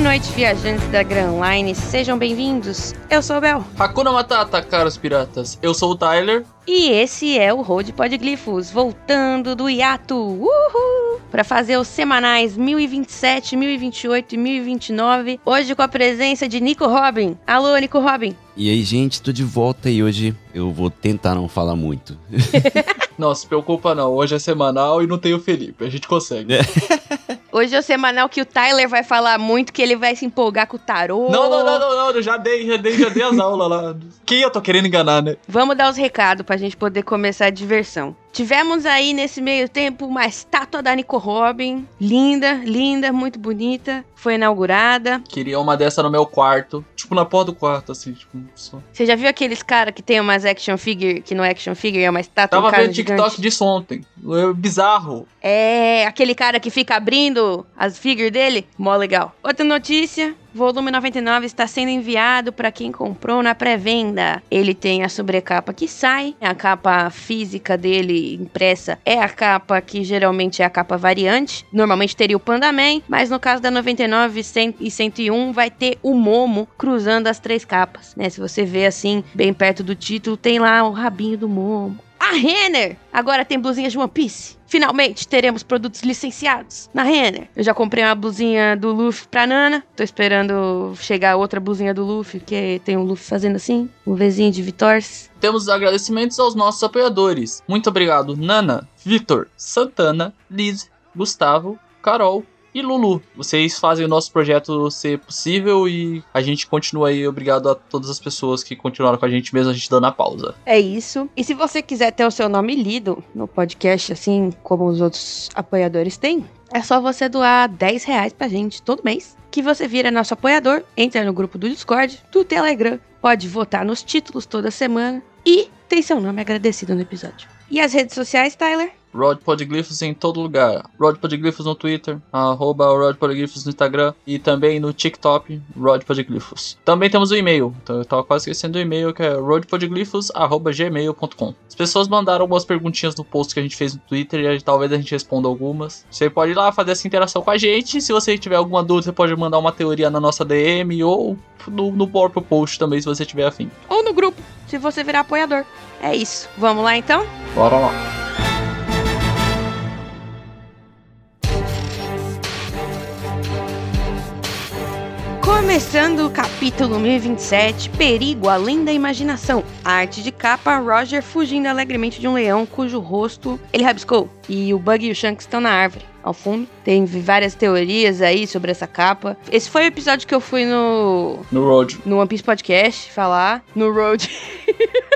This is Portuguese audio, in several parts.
noite, viajantes da Grand Line, sejam bem-vindos. Eu sou o Bel. Hakuna Matata, caros piratas. Eu sou o Tyler. E esse é o Road Podglifos, voltando do hiato, uhul! Para fazer os semanais 1027, 1028 e 1029. Hoje com a presença de Nico Robin. Alô, Nico Robin. E aí, gente, tô de volta e hoje eu vou tentar não falar muito. não, se preocupa não, hoje é semanal e não tem o Felipe, a gente consegue. Hoje é o semanal que o Tyler vai falar muito, que ele vai se empolgar com o tarô. Não, não, não, não, não, já dei, já dei, já dei as aulas lá. Quem eu tô querendo enganar, né? Vamos dar os recados pra gente poder começar a diversão. Tivemos aí nesse meio tempo uma estátua da Nico Robin, linda, linda, muito bonita, foi inaugurada. Queria uma dessa no meu quarto, tipo na porta do quarto, assim, tipo. Só. Você já viu aqueles cara que tem umas action figure, que no action figure é uma estátua Tava vendo TikTok disso ontem, é bizarro. É, aquele cara que fica abrindo as figures dele, mó legal. Outra notícia, Volume 99 está sendo enviado para quem comprou na pré-venda. Ele tem a sobrecapa que sai, a capa física dele impressa é a capa que geralmente é a capa variante. Normalmente teria o Pandaman, mas no caso da 99 100 e 101 vai ter o Momo cruzando as três capas, né? Se você vê assim, bem perto do título, tem lá o rabinho do Momo. A Renner agora tem blusinhas de One Piece. Finalmente teremos produtos licenciados na Renner. Eu já comprei uma blusinha do Luffy pra Nana. Tô esperando chegar outra blusinha do Luffy, que tem o um Luffy fazendo assim, um vizinho de Vitors. Temos agradecimentos aos nossos apoiadores. Muito obrigado, Nana, Vitor, Santana, Liz, Gustavo, Carol, e Lulu. Vocês fazem o nosso projeto ser possível e a gente continua aí. Obrigado a todas as pessoas que continuaram com a gente, mesmo a gente dando a pausa. É isso. E se você quiser ter o seu nome lido no podcast, assim como os outros apoiadores têm, é só você doar 10 reais pra gente todo mês. Que você vira nosso apoiador, entra no grupo do Discord, do Telegram, pode votar nos títulos toda semana e tem seu nome agradecido no episódio. E as redes sociais, Tyler? Rod Podglyphos em todo lugar. Rod Podglyphos no Twitter, arroba Rod Podglyphos no Instagram e também no TikTok, Rod Podglyphos. Também temos o e-mail, então eu tava quase esquecendo o e-mail que é rodpodglyphos.gmail.com. As pessoas mandaram algumas perguntinhas no post que a gente fez no Twitter e talvez a gente responda algumas. Você pode ir lá fazer essa interação com a gente. Se você tiver alguma dúvida, você pode mandar uma teoria na nossa DM ou no, no próprio post também, se você tiver afim. Ou no grupo, se você virar apoiador. É isso. Vamos lá então? Bora lá. Começando o capítulo 1027, Perigo Além da Imaginação. A arte de capa, Roger fugindo alegremente de um leão cujo rosto ele rabiscou. E o Bug e o Shanks estão na árvore. Ao fundo, tem várias teorias aí sobre essa capa. Esse foi o episódio que eu fui no. No Road. No One Piece Podcast falar. No Road.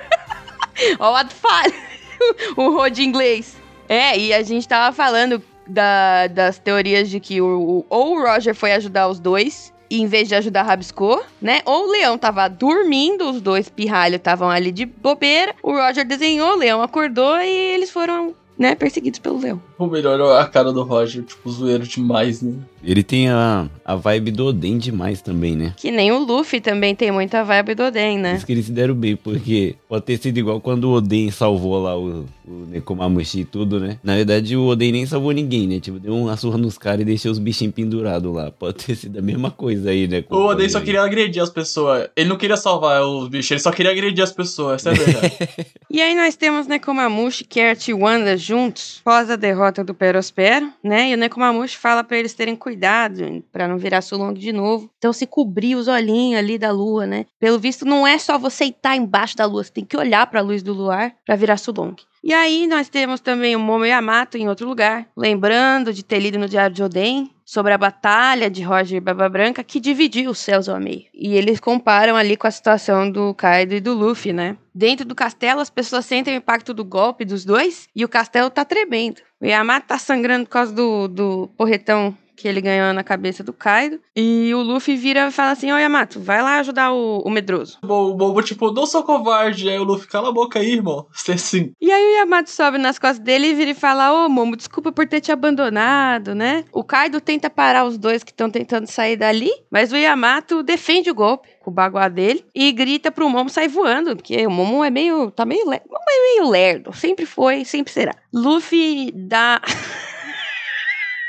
Ó, o ato falha. o Road em inglês. É, e a gente tava falando da, das teorias de que o, o, ou o Roger foi ajudar os dois e em vez de ajudar, rabiscou, né? Ou o leão tava dormindo, os dois pirralhos estavam ali de bobeira. O Roger desenhou, o leão acordou e eles foram, né, perseguidos pelo leão. O melhor é a cara do Roger, tipo, zoeiro demais, né? Ele tem a, a vibe do Oden demais também, né? Que nem o Luffy também tem muita vibe do Oden, né? Isso que eles se deram bem, porque pode ter sido igual quando o Oden salvou lá o, o Nekomamushi e tudo, né? Na verdade, o Oden nem salvou ninguém, né? Tipo, deu uma surra nos caras e deixou os bichinhos pendurados lá. Pode ter sido a mesma coisa aí, né? O Oden só queria agredir as pessoas. Ele não queria salvar os bichos, ele só queria agredir as pessoas, essa é a verdade. e aí nós temos Nekomamushi, Kert e Wanda juntos, após a derrota do Perospero, né? E o Nekomamushi fala para eles terem cuidado para não virar Sulong de novo. Então se cobrir os olhinhos ali da lua, né? Pelo visto não é só você estar embaixo da lua, você tem que olhar para a luz do luar para virar Sulong. E aí nós temos também o Momo Yamato em outro lugar, lembrando de ter lido no Diário de Oden sobre a batalha de Roger e Baba Branca que dividiu os céus ao meio. E eles comparam ali com a situação do Kaido e do Luffy, né? Dentro do castelo, as pessoas sentem o impacto do golpe dos dois e o castelo tá tremendo. O Yamato tá sangrando por causa do, do porretão que ele ganhou na cabeça do Kaido. E o Luffy vira e fala assim: Ô Yamato, vai lá ajudar o, o medroso. O Bobo, tipo, não sou covarde. Aí o Luffy, cala a boca aí, irmão. Você é sim. E aí o Yamato sobe nas costas dele e vira e fala: Ô Momo, desculpa por ter te abandonado, né? O Kaido tenta parar os dois que estão tentando sair dali, mas o Yamato defende o golpe com o baguá dele e grita pro Momo sair voando, porque o Momo é meio. tá meio. Momo é meio lerdo. Sempre foi, sempre será. Luffy dá.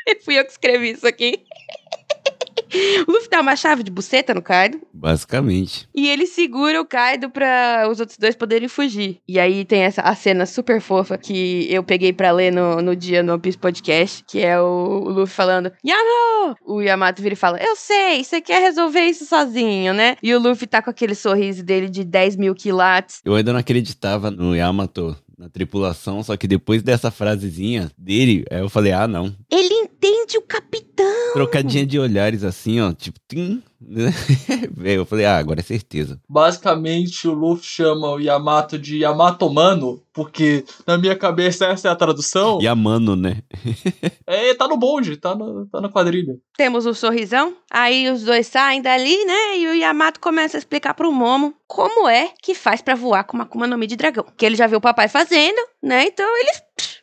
Fui eu que escrevi isso aqui. o Luffy dá uma chave de buceta no Kaido. Basicamente. E ele segura o Kaido pra os outros dois poderem fugir. E aí tem essa a cena super fofa que eu peguei pra ler no, no dia no One Piece Podcast, que é o, o Luffy falando, Yano! O Yamato vira e fala, eu sei, você quer resolver isso sozinho, né? E o Luffy tá com aquele sorriso dele de 10 mil quilates. Eu ainda não acreditava no Yamato na tripulação, só que depois dessa frasezinha dele, aí eu falei, ah, não. Ele entende o capitão! Trocadinha de olhares assim, ó, tipo, tim, né? Eu falei, ah, agora é certeza. Basicamente, o Luffy chama o Yamato de Yamato Mano, porque na minha cabeça essa é a tradução. E a mano, né? É, tá no bonde, tá, no, tá na quadrilha. Temos o sorrisão, aí os dois saem dali, né? E o Yamato começa a explicar pro Momo como é que faz pra voar com uma Akuma no Mi de dragão. Que ele já viu o papai fazendo, né? Então ele.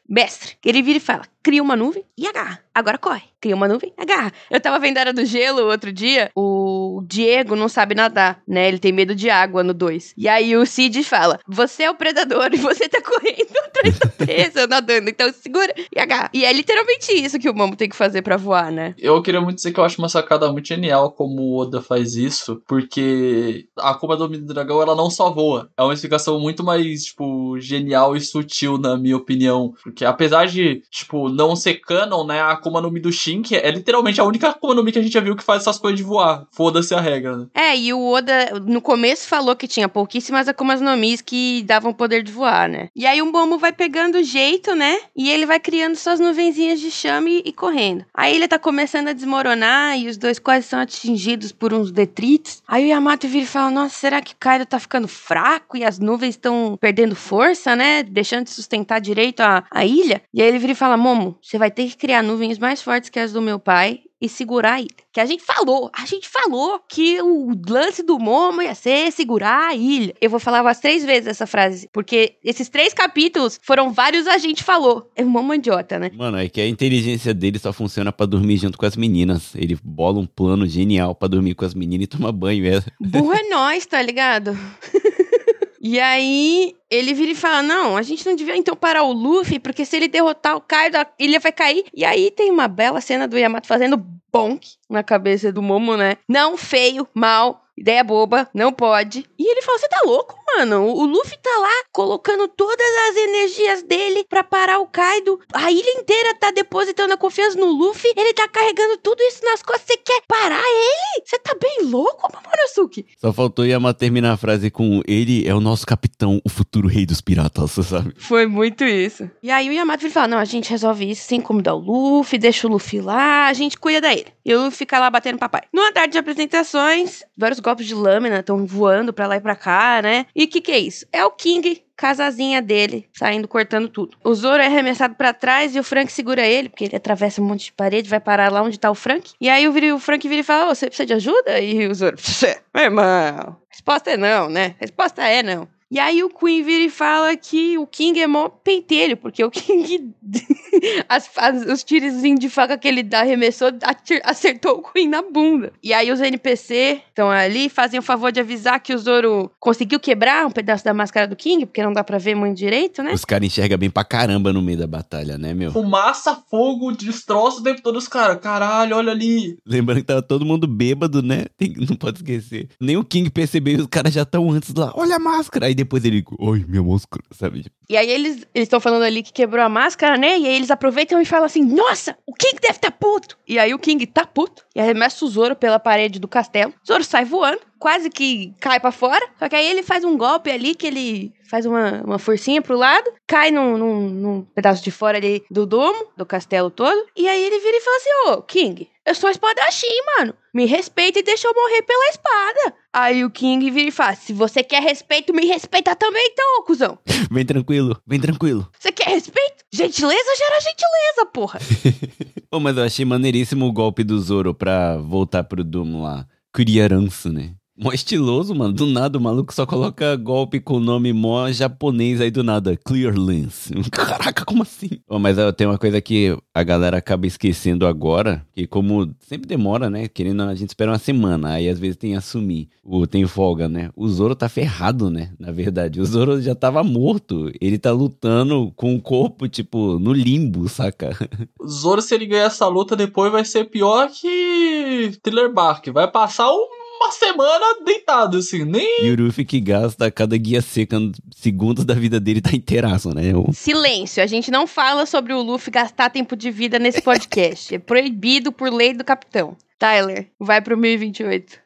Mestre. Ele vira e fala: cria uma nuvem e agarra. Agora corre. Cria uma nuvem, agarra. Eu tava vendo a Era do Gelo outro dia. O Diego não sabe nadar, né? Ele tem medo de água no 2. E aí o Cid fala: Você é o predador e você tá correndo atrás da presa, nadando. Então segura e agarra. E é literalmente isso que o Momo tem que fazer pra voar, né? Eu queria muito dizer que eu acho uma sacada muito genial como o Oda faz isso, porque a Akuma do Dragão ela não só voa. É uma explicação muito mais, tipo, genial e sutil, na minha opinião. Porque apesar de, tipo, não ser canon, né, a Akuma no Mi do Shink é literalmente a única Akuma no Mi que a gente já viu que faz essas coisas de voar. Foda-se a regra, né? É, e o Oda no começo falou que tinha pouquíssimas Akumas no Mis que davam poder de voar, né? E aí o Momo vai pegando o jeito, né? E ele vai criando suas nuvenzinhas de chame e correndo. Aí ele tá começando a desmoronar e os dois quase são atingidos por uns detritos. Aí o Yamato vira e fala: Nossa, será que Kaido tá ficando fraco e as nuvens estão perdendo força, né? Deixando de sustentar direito a, a ilha? E aí ele vira e fala: Momo, você vai ter que criar nuvens mais fortes que as do meu pai e segurar a ilha. Que a gente falou, a gente falou que o lance do Momo ia ser segurar a ilha. Eu vou falar umas três vezes essa frase, porque esses três capítulos foram vários a gente falou. É um Momo idiota, né? Mano, é que a inteligência dele só funciona pra dormir junto com as meninas. Ele bola um plano genial pra dormir com as meninas e tomar banho. É. Burro é nós, tá ligado? E aí ele vira e fala: Não, a gente não devia então parar o Luffy, porque se ele derrotar o Kaido, a ilha vai cair. E aí tem uma bela cena do Yamato fazendo bonk na cabeça do Momo, né? Não, feio, mal. Ideia boba, não pode. E ele fala: Você tá louco, mano? O Luffy tá lá colocando todas as energias dele pra parar o Kaido. A ilha inteira tá depositando a confiança no Luffy. Ele tá carregando tudo isso nas costas. Você quer parar ele? Você tá bem louco, Momonosuke? Só faltou Yamato terminar a frase com ele é o nosso capitão, o futuro rei dos piratas, sabe? Foi muito isso. E aí o Yamato fala: Não, a gente resolve isso sem incomodar o Luffy, deixa o Luffy lá, a gente cuida da ilha. E o Luffy fica lá batendo papai. No andar de apresentações, vários golpes de lâmina estão voando pra lá e pra cá, né? E o que, que é isso? É o King, casazinha dele, saindo cortando tudo. O Zoro é arremessado pra trás e o Frank segura ele, porque ele atravessa um monte de parede, vai parar lá onde tá o Frank. E aí o, Frank vira e fala: Ô, você precisa de ajuda? E o Zoro, meu irmão, resposta é não, né? Resposta é não. E aí o Queen vira e fala que o King é mó pentelho, porque o King. as, as- os tirozinhos de faca que ele dá, arremessou, atir- acertou o Queen na bunda. E aí os NPC estão ali, fazem o favor de avisar que o Zoro conseguiu quebrar um pedaço da máscara do King, porque não dá pra ver muito direito, né? Os caras enxergam bem pra caramba no meio da batalha, né, meu? Fumaça, fogo, destroço o tempo todo os caras. Caralho, olha ali. Lembrando que tava todo mundo bêbado, né? Tem- não pode esquecer. Nem o King percebeu, os caras já estão antes lá. Olha a máscara! Aí depois ele, oi, minha máscara, sabe? E aí eles estão falando ali que quebrou a máscara, né? E aí eles aproveitam e falam assim: Nossa, o King deve tá puto. E aí o King tá puto e arremessa o Zoro pela parede do castelo. O Zoro sai voando, quase que cai pra fora. Só que aí ele faz um golpe ali que ele faz uma, uma forcinha pro lado, cai num, num, num pedaço de fora ali do domo, do castelo todo. E aí ele vira e fala assim: Ô, King, eu sou espadachim, mano. Me respeita e deixa eu morrer pela espada. Aí o King vira e fala: Se você quer respeito, me respeita também, então, ô cuzão. Vem tranquilo, vem tranquilo. Você quer respeito? Gentileza gera gentileza, porra. Pô, mas eu achei maneiríssimo o golpe do Zoro pra voltar pro Doom lá. Criarança, né? Mó estiloso, mano. Do nada o maluco só coloca golpe com o nome mó japonês aí do nada. Clear Lens. Caraca, como assim? Pô, mas ó, tem uma coisa que a galera acaba esquecendo agora, que como sempre demora, né? Querendo, ou a gente espera uma semana, aí às vezes tem assumir, o tem folga, né? O Zoro tá ferrado, né? Na verdade, o Zoro já tava morto. Ele tá lutando com o corpo, tipo, no limbo, saca? O Zoro, se ele ganhar essa luta depois, vai ser pior que Thriller Bark. Vai passar uma semana deitado, assim, nem. E o Ruffy que gasta cada guia seca segundos da vida dele tá inteiraço, né? O... Silêncio, a gente não fala sobre o Luffy gastar tempo de vida nesse podcast. é proibido por lei do capitão. Tyler, vai pro 1028.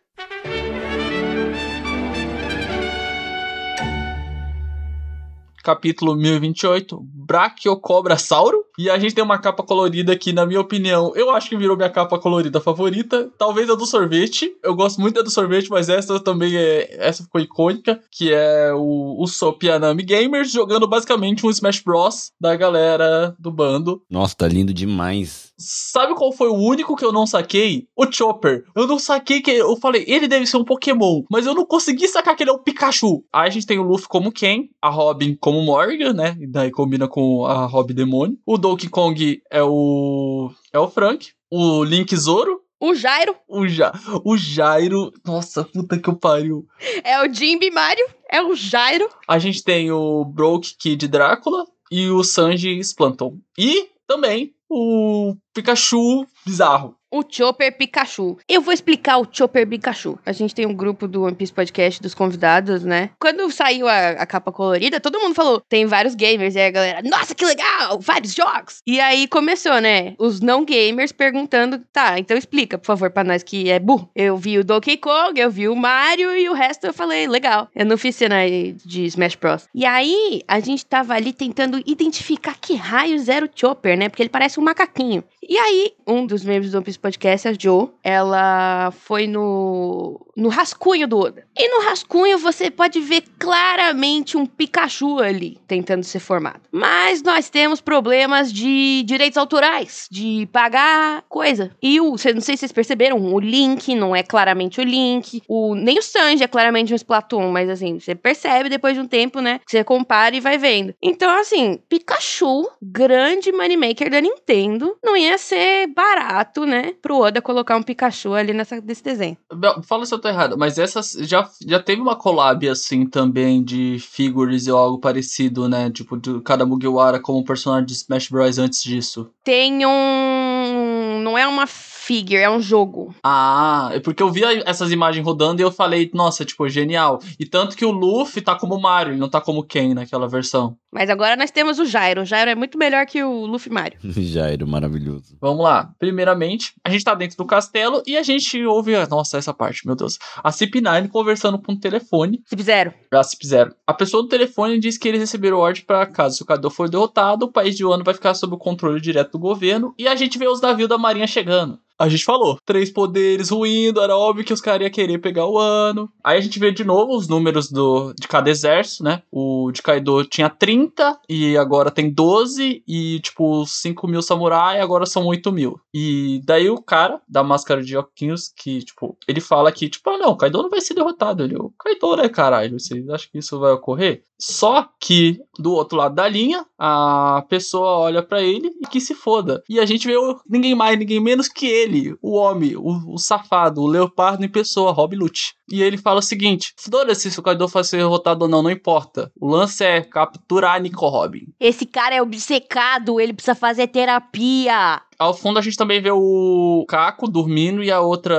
Capítulo 1028, Brachiocobrasauro. E a gente tem uma capa colorida que, na minha opinião, eu acho que virou minha capa colorida favorita. Talvez a do sorvete. Eu gosto muito da do sorvete, mas essa também é. Essa ficou icônica. Que é o, o Sopianami Gamers jogando basicamente um Smash Bros. da galera do bando. Nossa, tá lindo demais. Sabe qual foi o único que eu não saquei? O Chopper. Eu não saquei que. Eu falei, ele deve ser um Pokémon. Mas eu não consegui sacar que ele é um Pikachu. Aí a gente tem o Luffy como Ken, a Robin como Morgan, né? E daí combina com a Robin Demônio. O Donkey Kong é o. É o Frank. O Link Zoro. O Jairo. O, ja o Jairo. Nossa, puta que eu pariu. É o Jimby Mario. É o Jairo. A gente tem o Broke Kid Drácula. E o Sanji Splanton. E também o Pikachu bizarro. O Chopper Pikachu. Eu vou explicar o Chopper Pikachu. A gente tem um grupo do One Piece Podcast dos convidados, né? Quando saiu a, a, capa colorida, todo mundo falou: tem vários gamers. E aí a galera, nossa, que legal! Vários jogos! E aí começou, né? Os não gamers perguntando: tá, então explica, por favor, pra nós que é burro. Eu vi o Donkey Kong, eu vi o Mario e o resto eu falei: legal. Eu não fiz cena de Smash Bros. E aí a gente tava ali tentando identificar que raios era o Chopper, né? Porque ele parece um macaquinho. E aí, um dos membros do One Piece Podcast, a Jo, ela foi no, no rascunho do Oda. E no rascunho você pode ver claramente um Pikachu ali tentando ser formado. Mas nós temos problemas de direitos autorais, de pagar coisa. E o, não sei se vocês perceberam, o Link não é claramente o Link, o, nem o Sanji é claramente um Splatoon, mas assim, você percebe depois de um tempo, né? Você compara e vai vendo. Então, assim, Pikachu, grande moneymaker da Nintendo, não ia ser barato, né, pro Oda colocar um Pikachu ali nessa, desse desenho. Fala se eu tô errado, mas essas já, já teve uma collab assim também de figures ou algo parecido, né? Tipo, de cada Mugiwara como personagem de Smash Bros. antes disso. Tem um. Não é uma figure, é um jogo. Ah, é porque eu vi essas imagens rodando e eu falei, nossa, tipo, genial. E tanto que o Luffy tá como Mario, ele não tá como Ken naquela versão. Mas agora nós temos o Jairo. O Jairo é muito melhor que o Luffy Mario. Jairo, maravilhoso. Vamos lá. Primeiramente, a gente tá dentro do castelo e a gente ouve. Nossa, essa parte, meu Deus. A CP9 conversando com o telefone. Cip Zero. A Cip Zero. A pessoa do telefone diz que eles receberam ordem para caso o Kaido for derrotado, o país de Wano vai ficar sob o controle direto do governo. E a gente vê os navios da marinha chegando. A gente falou, três poderes ruindo, era óbvio que os caras iam querer pegar o ano. Aí a gente vê de novo os números do, de cada exército, né? O de Kaido tinha 30 e agora tem 12 e, tipo, 5 mil samurai agora são 8 mil. E daí o cara da máscara de Oquinhos, que, tipo, ele fala que, tipo, ah, não, Kaido não vai ser derrotado. Ele, o Kaido, né, caralho? Vocês acham que isso vai ocorrer? Só que do outro lado da linha, a pessoa olha para ele e que se foda. E a gente vê ninguém mais, ninguém menos que ele, o homem, o, o safado, o leopardo em pessoa, Rob Lute. E ele fala o seguinte: foda-se se o Kaido vai ser derrotado ou não, não importa. O lance é capturar Nico Robin. Esse cara é obcecado, ele precisa fazer terapia. Ao fundo a gente também vê o Caco dormindo e a outra.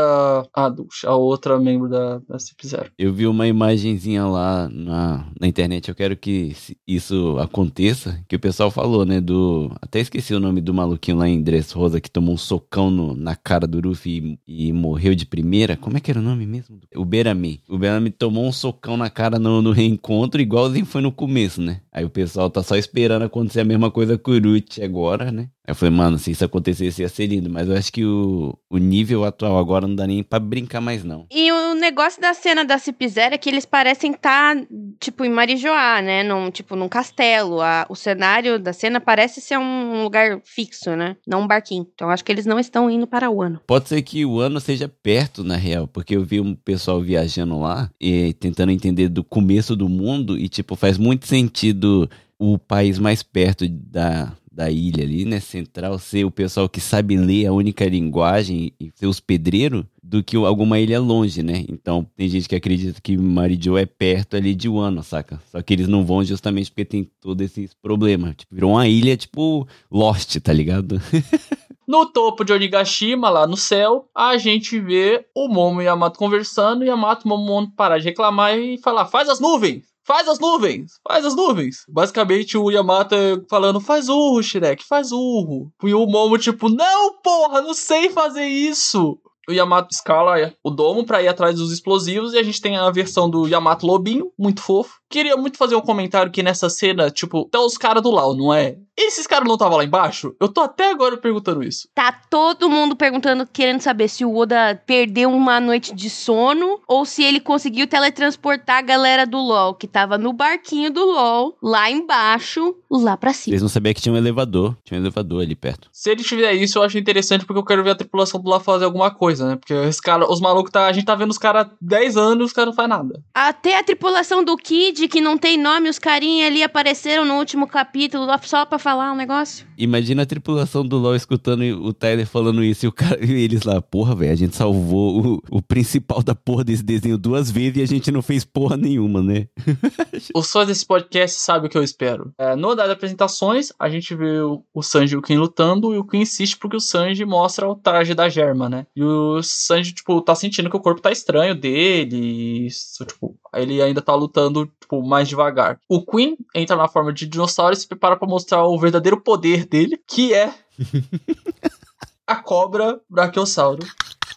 A, a outra membro da, da CIP0. Eu vi uma imagenzinha lá na, na internet. Eu quero que isso aconteça. Que o pessoal falou, né? Do. Até esqueci o nome do maluquinho lá em Dressrosa que tomou um socão no, na cara do Ruffy e, e, morreu de primeira. Como é que era o nome mesmo? O Berami. O Berami tomou um socão na cara no, no reencontro, igualzinho foi no começo, né? Aí o pessoal tá só esperando acontecer a mesma coisa com o Ruth agora, né? Aí eu falei, mano, se isso acontecesse ia ser lindo, mas eu acho que o, o nível atual agora não dá nem pra brincar mais, não. E o negócio da cena da Cip0 é que eles parecem estar, tá, tipo, em Marijoá, né? Num, tipo, num castelo. A, o cenário da cena parece ser um lugar fixo, né? Não um barquinho. Então acho que eles não estão indo para o ano. Pode ser que o ano seja perto, na real, porque eu vi um pessoal viajando lá e tentando entender do começo do mundo e, tipo, faz muito sentido o país mais perto da, da ilha ali, né, central, ser o pessoal que sabe ler a única linguagem e ser os pedreiros, do que alguma ilha longe, né? Então, tem gente que acredita que Marijo é perto ali de Wano, saca? Só que eles não vão justamente porque tem todo esse problema. Tipo, virou uma ilha, tipo, Lost, tá ligado? No topo de Onigashima, lá no céu, a gente vê o Momo e Yamato conversando, e Yamato Momo parar de reclamar e falar, faz as nuvens! Faz as nuvens! Faz as nuvens! Basicamente, o Yamato falando, faz urro, Shrek, faz urro. E o Momo, tipo, não, porra, não sei fazer isso! o Yamato escala o domo para ir atrás dos explosivos e a gente tem a versão do Yamato Lobinho, muito fofo. Queria muito fazer um comentário que nessa cena, tipo, tá os caras do Lau, não é? Esses caras não estavam lá embaixo? Eu tô até agora perguntando isso. Tá todo mundo perguntando, querendo saber se o Oda perdeu uma noite de sono ou se ele conseguiu teletransportar a galera do LoL, que tava no barquinho do LoL, lá embaixo, lá pra cima. Eles não sabiam que tinha um elevador. Tinha um elevador ali perto. Se ele tiver isso, eu acho interessante porque eu quero ver a tripulação do LoL fazer alguma coisa, né? Porque os, cara, os malucos, tá, a gente tá vendo os caras 10 anos e os caras não fazem nada. Até a tripulação do Kid, que não tem nome, os carinha ali apareceram no último capítulo só pra falar um negócio. Imagina a tripulação do LoL escutando o Tyler falando isso e, o cara, e eles lá, porra, velho, a gente salvou o, o principal da porra desse desenho duas vezes e a gente não fez porra nenhuma, né? Os fãs desse podcast sabem o que eu espero. É, no das apresentações, a gente vê o, o Sanji e o Queen lutando e o Queen insiste porque o Sanji mostra o traje da Germa, né? E o Sanji, tipo, tá sentindo que o corpo tá estranho dele. Isso, tipo, ele ainda tá lutando, tipo, mais devagar. O Queen entra na forma de dinossauro e se prepara para mostrar o verdadeiro poder dele, que é a cobra Brachiosauro.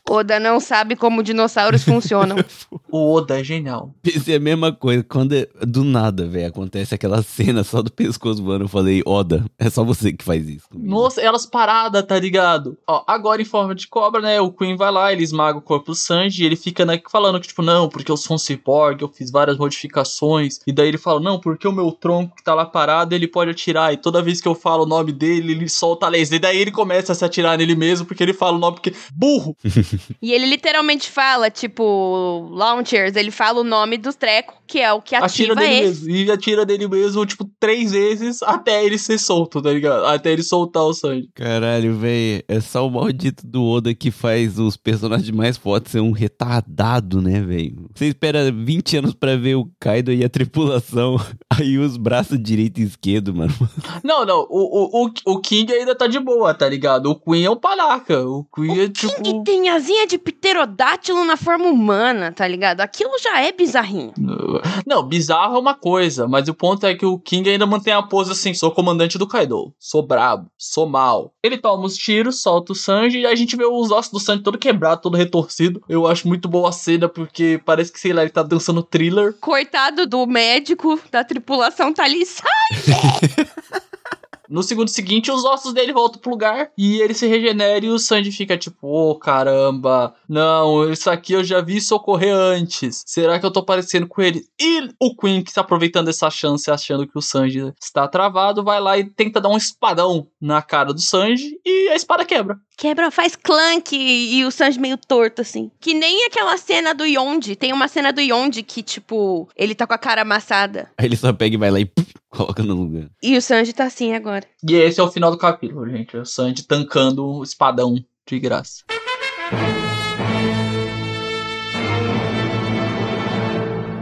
Oda não sabe como dinossauros funcionam. O Oda é genial. Pensei a mesma coisa. Quando é, do nada, velho, acontece aquela cena só do pescoço voando, eu falei, Oda, é só você que faz isso. Comigo. Nossa, elas paradas, tá ligado? Ó, agora em forma de cobra, né? O Queen vai lá, ele esmaga o corpo do Sanji e ele fica né, falando que, tipo, não, porque eu sou um cyborg, eu fiz várias modificações. E daí ele fala, não, porque o meu tronco que tá lá parado, ele pode atirar. E toda vez que eu falo o nome dele, ele solta a laser. E daí ele começa a se atirar nele mesmo, porque ele fala o nome, porque. Burro! e ele literalmente fala, tipo, launchers, ele fala o nome dos trecos, que é o que ativa atira dele ele. mesmo. E atira dele mesmo, tipo, três vezes até ele ser solto, tá ligado? Até ele soltar o Sanji. Caralho, velho, é só o maldito do Oda que faz os personagens mais fortes ser um retardado, né, velho? Você espera 20 anos pra ver o Kaido e a tripulação, aí os braços direito e esquerdo, mano. Não, não, o, o, o King ainda tá de boa, tá ligado? O Queen é um panaca. O Queen o é tipo. King tem asinha de pterodátilo na forma humana, tá ligado? Aquilo já é bizarrinho. Não, bizarro é uma coisa, mas o ponto é que o King ainda mantém a pose assim: sou comandante do Kaido, sou brabo, sou mal. Ele toma os tiros, solta o Sanji e a gente vê os ossos do Sanji todo quebrado, todo retorcido. Eu acho muito boa a cena porque parece que, sei lá, ele tá dançando thriller. Coitado do médico da tripulação tá ali, sai! No segundo seguinte, os ossos dele voltam pro lugar e ele se regenera e o Sanji fica tipo, ô oh, caramba, não, isso aqui eu já vi socorrer antes. Será que eu tô parecendo com ele? E o Queen, que está aproveitando essa chance, achando que o Sanji está travado, vai lá e tenta dar um espadão na cara do Sanji e a espada quebra. Quebra, faz clank e o Sanji meio torto, assim. Que nem aquela cena do Yonde. Tem uma cena do Yonde que, tipo, ele tá com a cara amassada. Aí ele só pega e vai lá e coloca no lugar. E o Sanji tá assim agora. E esse é o final do capítulo, gente. O Sanji tancando o espadão de graça.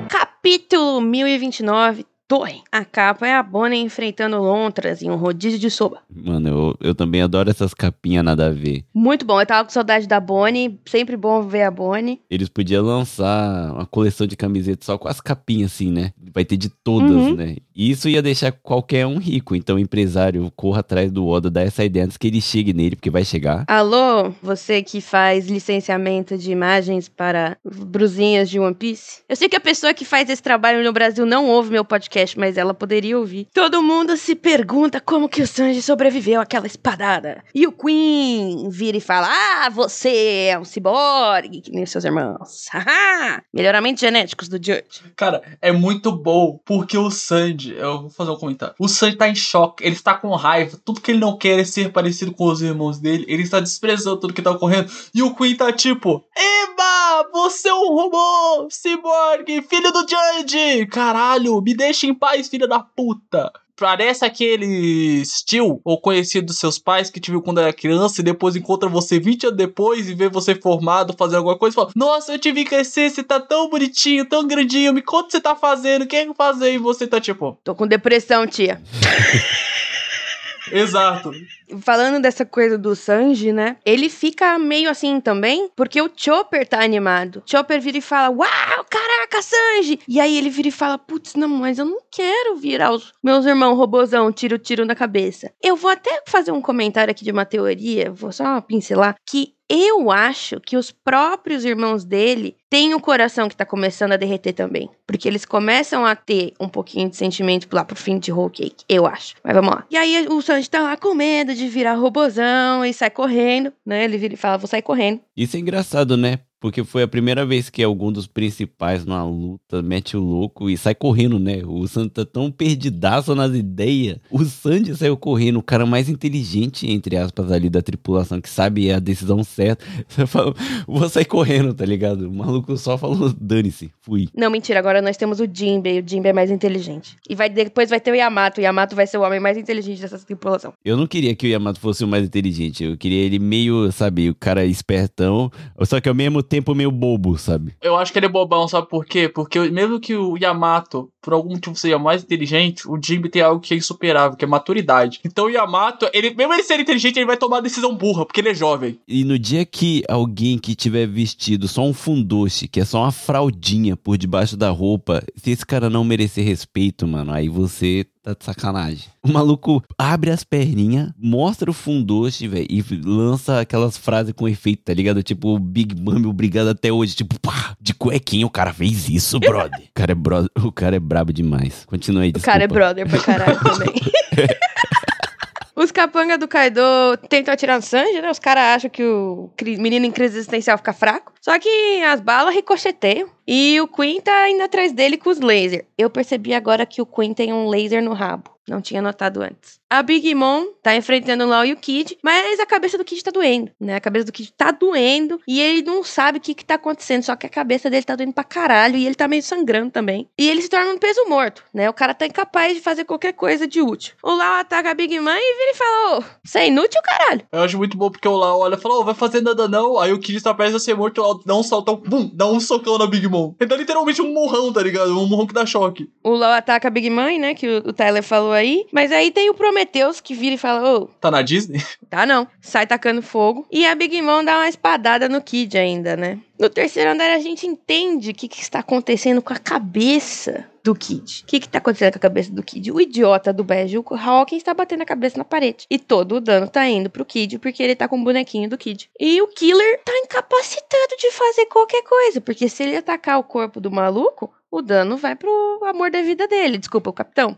Capítulo 1029 Torre. A capa é a Bonnie enfrentando lontras em um rodízio de soba. Mano, eu, eu também adoro essas capinhas nada a ver. Muito bom. Eu tava com saudade da Bonnie. Sempre bom ver a Bonnie. Eles podiam lançar uma coleção de camisetas só com as capinhas, assim, né? Vai ter de todas, uhum. né? E isso ia deixar qualquer um rico. Então o empresário corra atrás do Oda, dá essa ideia antes que ele chegue nele, porque vai chegar. Alô, você que faz licenciamento de imagens para brusinhas de One Piece? Eu sei que a pessoa que faz esse trabalho no Brasil não ouve meu podcast podcast, mas ela poderia ouvir. Todo mundo se pergunta como que o Sanji sobreviveu àquela espadada. E o Queen vira e fala: Ah, você é um ciborgue, que nem seus irmãos. Haha! Melhoramentos genéticos do Judge. Cara, é muito bom, porque o Sanji, eu vou fazer um comentário. O Sanji tá em choque, ele está com raiva, tudo que ele não quer é ser parecido com os irmãos dele, ele está desprezando tudo que tá ocorrendo. E o Queen tá tipo: Eba, você é um robô, ciborgue, filho do Judge! Caralho, me deixa em paz, filha da puta. Parece aquele Steel, ou conhecido dos seus pais, que te viu quando era criança e depois encontra você 20 anos depois e vê você formado fazendo alguma coisa e fala: Nossa, eu te vi crescer, você tá tão bonitinho, tão grandinho, me conta o que você tá fazendo, o que é que fazer? E você tá tipo: Tô com depressão, tia. Exato. Falando dessa coisa do Sanji, né? Ele fica meio assim também, porque o Chopper tá animado. Chopper vira e fala: Uau, caraca, Sanji! E aí ele vira e fala: Putz, não, mas eu não quero virar os meus irmãos robozão, tiro, tiro na cabeça. Eu vou até fazer um comentário aqui de uma teoria, vou só pincelar, que eu acho que os próprios irmãos dele têm o coração que tá começando a derreter também. Porque eles começam a ter um pouquinho de sentimento lá pro fim de Whole Cake, eu acho. Mas vamos lá. E aí o Sanji tá lá com medo de virar robozão e sai correndo, né? Ele vira e fala, vou sair correndo. Isso é engraçado, né? Porque foi a primeira vez que algum dos principais numa luta mete o louco e sai correndo, né? O Sanji tá tão perdidaço nas ideias. O Sanji saiu correndo, o cara mais inteligente, entre aspas, ali da tripulação, que sabe a decisão certa. Você fala, vou sair correndo, tá ligado? O maluco só falou, dane-se, fui. Não, mentira, agora nós temos o Jinbei, o Jinbei é mais inteligente. E vai, depois vai ter o Yamato, o Yamato vai ser o homem mais inteligente dessa tripulação. Eu não queria que o Yamato fosse o mais inteligente, eu queria ele meio, sabe, o cara espertão, só que ao mesmo tempo meio bobo, sabe? Eu acho que ele é bobão, sabe por quê? Porque mesmo que o Yamato, por algum motivo, seja mais inteligente, o Jinbe tem algo que é insuperável, que é maturidade. Então o Yamato, ele, mesmo ele ser inteligente, ele vai tomar decisão burra, porque ele é jovem. E no dia que alguém que tiver vestido só um fundoshi, que é só uma fraldinha por debaixo da roupa, se esse cara não merecer respeito, mano, aí você tá de sacanagem. O maluco abre as perninhas, mostra o fundoshi, velho, e lança aquelas frases com efeito, tá ligado? Tipo, o Big Mami, obrigado até hoje. Tipo, pá, de cuequinha o cara fez isso, brother. o cara é, bro... o cara é brabo demais. Continua aí, O desculpa. cara é brother pra caralho também. Os capanga do Kaido tentam atirar no Sanji, né? Os caras acham que o menino em crise existencial fica fraco. Só que as balas ricocheteiam. E o Queen tá indo atrás dele com os lasers. Eu percebi agora que o Queen tem um laser no rabo. Não tinha notado antes. A Big Mom tá enfrentando o Lau e o Kid, mas a cabeça do Kid tá doendo, né? A cabeça do Kid tá doendo e ele não sabe o que que tá acontecendo, só que a cabeça dele tá doendo pra caralho e ele tá meio sangrando também. E ele se torna um peso morto, né? O cara tá incapaz de fazer qualquer coisa de útil. O Lau ataca a Big Mom e vira e fala, ô, você é inútil, caralho? Eu acho muito bom porque o Lau olha e fala, ô, vai fazer nada não. Aí o Kid tá prestes a ser morto, o Lau dá um saltão, bum, dá um socão na Big Mom. Ele dá literalmente um morrão, tá ligado? Um morrão que dá choque. O Lau ataca a Big Mom, né? Que o, o Tyler falou aí. Mas aí tem o Prometheus que vira e fala, ô, Tá na Disney? Tá não. Sai tacando fogo. E a Big Mom dá uma espadada no Kid ainda, né? No terceiro andar a gente entende o que, que está acontecendo com a cabeça do Kid. O que, que tá acontecendo com a cabeça do Kid? O idiota do beijo, o Hawkins tá batendo a cabeça na parede. E todo o dano tá indo pro Kid porque ele tá com o bonequinho do Kid. E o Killer tá incapacitado de fazer qualquer coisa. Porque se ele atacar o corpo do maluco, o dano vai pro amor da vida dele. Desculpa, o capitão.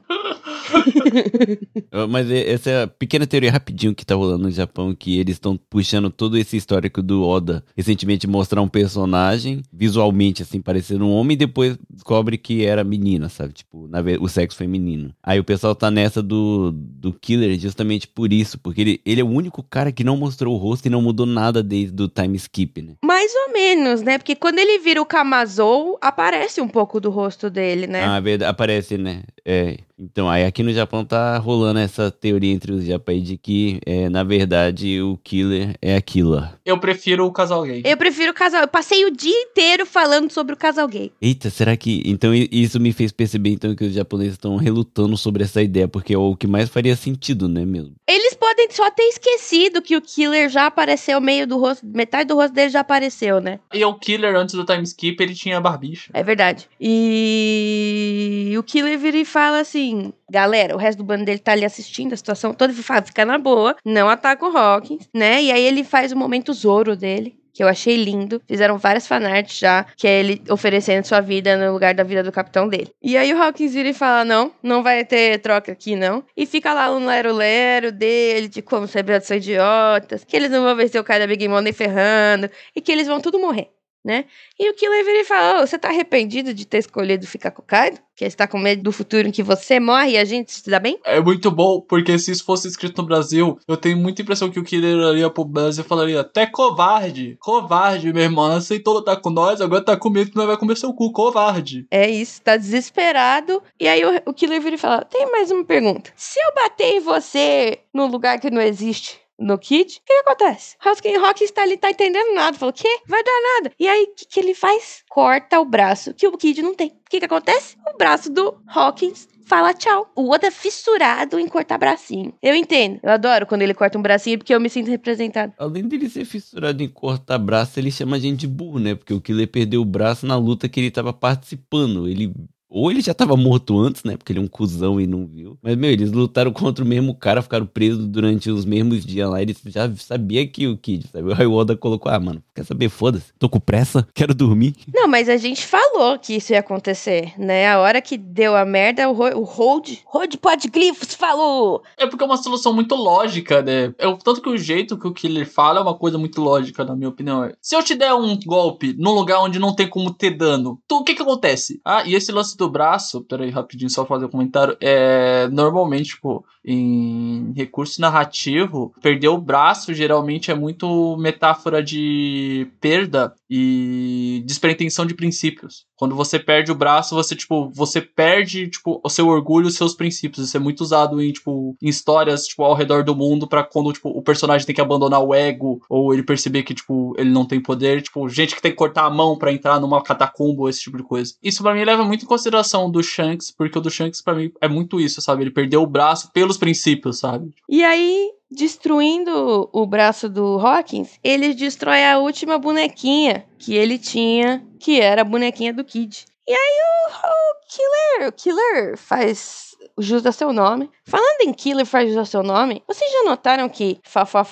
Mas essa é pequena teoria rapidinho que tá rolando no Japão, que eles estão puxando todo esse histórico do Oda. Recentemente mostrar um personagem, visualmente assim, parecendo um homem, e depois descobre que era menina, sabe? Tipo, na o sexo feminino. Aí o pessoal tá nessa do, do Killer justamente por isso, porque ele, ele é o único cara que não mostrou o rosto e não mudou nada desde o time skip, né? Mais ou menos, né? Porque quando ele vira o Kamazou, aparece um pouco do rosto dele, né? Ah, verdade, aparece, né? É. Então, aí aqui no Japão tá rolando essa teoria entre os japonês de que, é, na verdade, o Killer é a Killer. Eu prefiro o casal gay. Eu prefiro o casal. Eu passei o dia inteiro falando sobre o casal gay. Eita, será que. Então isso me fez perceber então que os japoneses estão relutando sobre essa ideia, porque é o que mais faria sentido, né mesmo? Eles podem só ter esquecido que o Killer já apareceu meio do rosto. Metade do rosto dele já apareceu, né? E o Killer, antes do time skip, ele tinha barbicha. É verdade. E o Killer vira e fala assim: galera, o resto do bando dele tá ali assistindo a situação toda, fala, fica na boa, não ataca o Hawkins, né? E aí ele faz o momento Zoro dele. Que eu achei lindo. Fizeram várias fanarts já, que é ele oferecendo sua vida no lugar da vida do capitão dele. E aí o Hawkins vira e fala: não, não vai ter troca aqui, não. E fica lá um lero-lero dele, de como os rebeldes são idiotas, que eles não vão vencer o cara da Big Mom nem ferrando, e que eles vão tudo morrer né? E o Killer vira e fala: Ô, você tá arrependido de ter escolhido ficar com o Kaido? Que você tá com medo do futuro em que você morre e a gente se dá bem? É muito bom, porque se isso fosse escrito no Brasil, eu tenho muita impressão que o Killer olharia pro Brasil e falaria: até covarde, covarde, meu irmão, aceitou lutar com nós, agora tá com medo que nós vai comer seu cu, covarde. É isso, tá desesperado. E aí o, o Killer vira e fala: Tem mais uma pergunta. Se eu bater em você no lugar que não existe, no Kid, o que, que acontece? Hawking Rock está ali, tá entendendo nada. Falou, quê? Vai dar nada. E aí, o que, que ele faz? Corta o braço que o Kid não tem. O que, que acontece? O braço do Hawkins fala tchau. O Oda é fissurado em cortar bracinho. Eu entendo. Eu adoro quando ele corta um bracinho porque eu me sinto representado. Além dele ser fissurado em cortar braço, ele chama a gente de burro, né? Porque o Killer perdeu o braço na luta que ele tava participando. Ele ou ele já tava morto antes, né? Porque ele é um cuzão e não viu. Mas, meu, eles lutaram contra o mesmo cara, ficaram presos durante os mesmos dias lá. Eles já sabia que o Kid, sabe? O Oda colocou, ah, mano, quer saber? Foda-se. Tô com pressa, quero dormir. Não, mas a gente falou que isso ia acontecer, né? A hora que deu a merda, o, Ro o Hold, Hold Podglifos falou. É porque é uma solução muito lógica, né? É, tanto que o jeito que o Killer fala é uma coisa muito lógica, na minha opinião. Se eu te der um golpe num lugar onde não tem como ter dano, tu, o que que acontece? Ah, e esse lance do braço, peraí, rapidinho, só fazer um comentário. É, normalmente, tipo, em recurso narrativo, perder o braço geralmente é muito metáfora de perda e despretensão de princípios. Quando você perde o braço, você, tipo, você perde, tipo, o seu orgulho, os seus princípios. Isso é muito usado em, tipo, em histórias, tipo, ao redor do mundo para quando, tipo, o personagem tem que abandonar o ego ou ele perceber que, tipo, ele não tem poder. Tipo, gente que tem que cortar a mão para entrar numa catacumba, esse tipo de coisa. Isso para mim leva muito em consideração do Shanks, porque o do Shanks para mim é muito isso, sabe? Ele perdeu o braço pelos princípios, sabe? E aí, destruindo o braço do Hawkins, ele destrói a última bonequinha que ele tinha, que era a bonequinha do Kid. E aí o, o Killer, o Killer faz jus a seu nome. Falando em Killer faz jus a seu nome, vocês já notaram que fa fa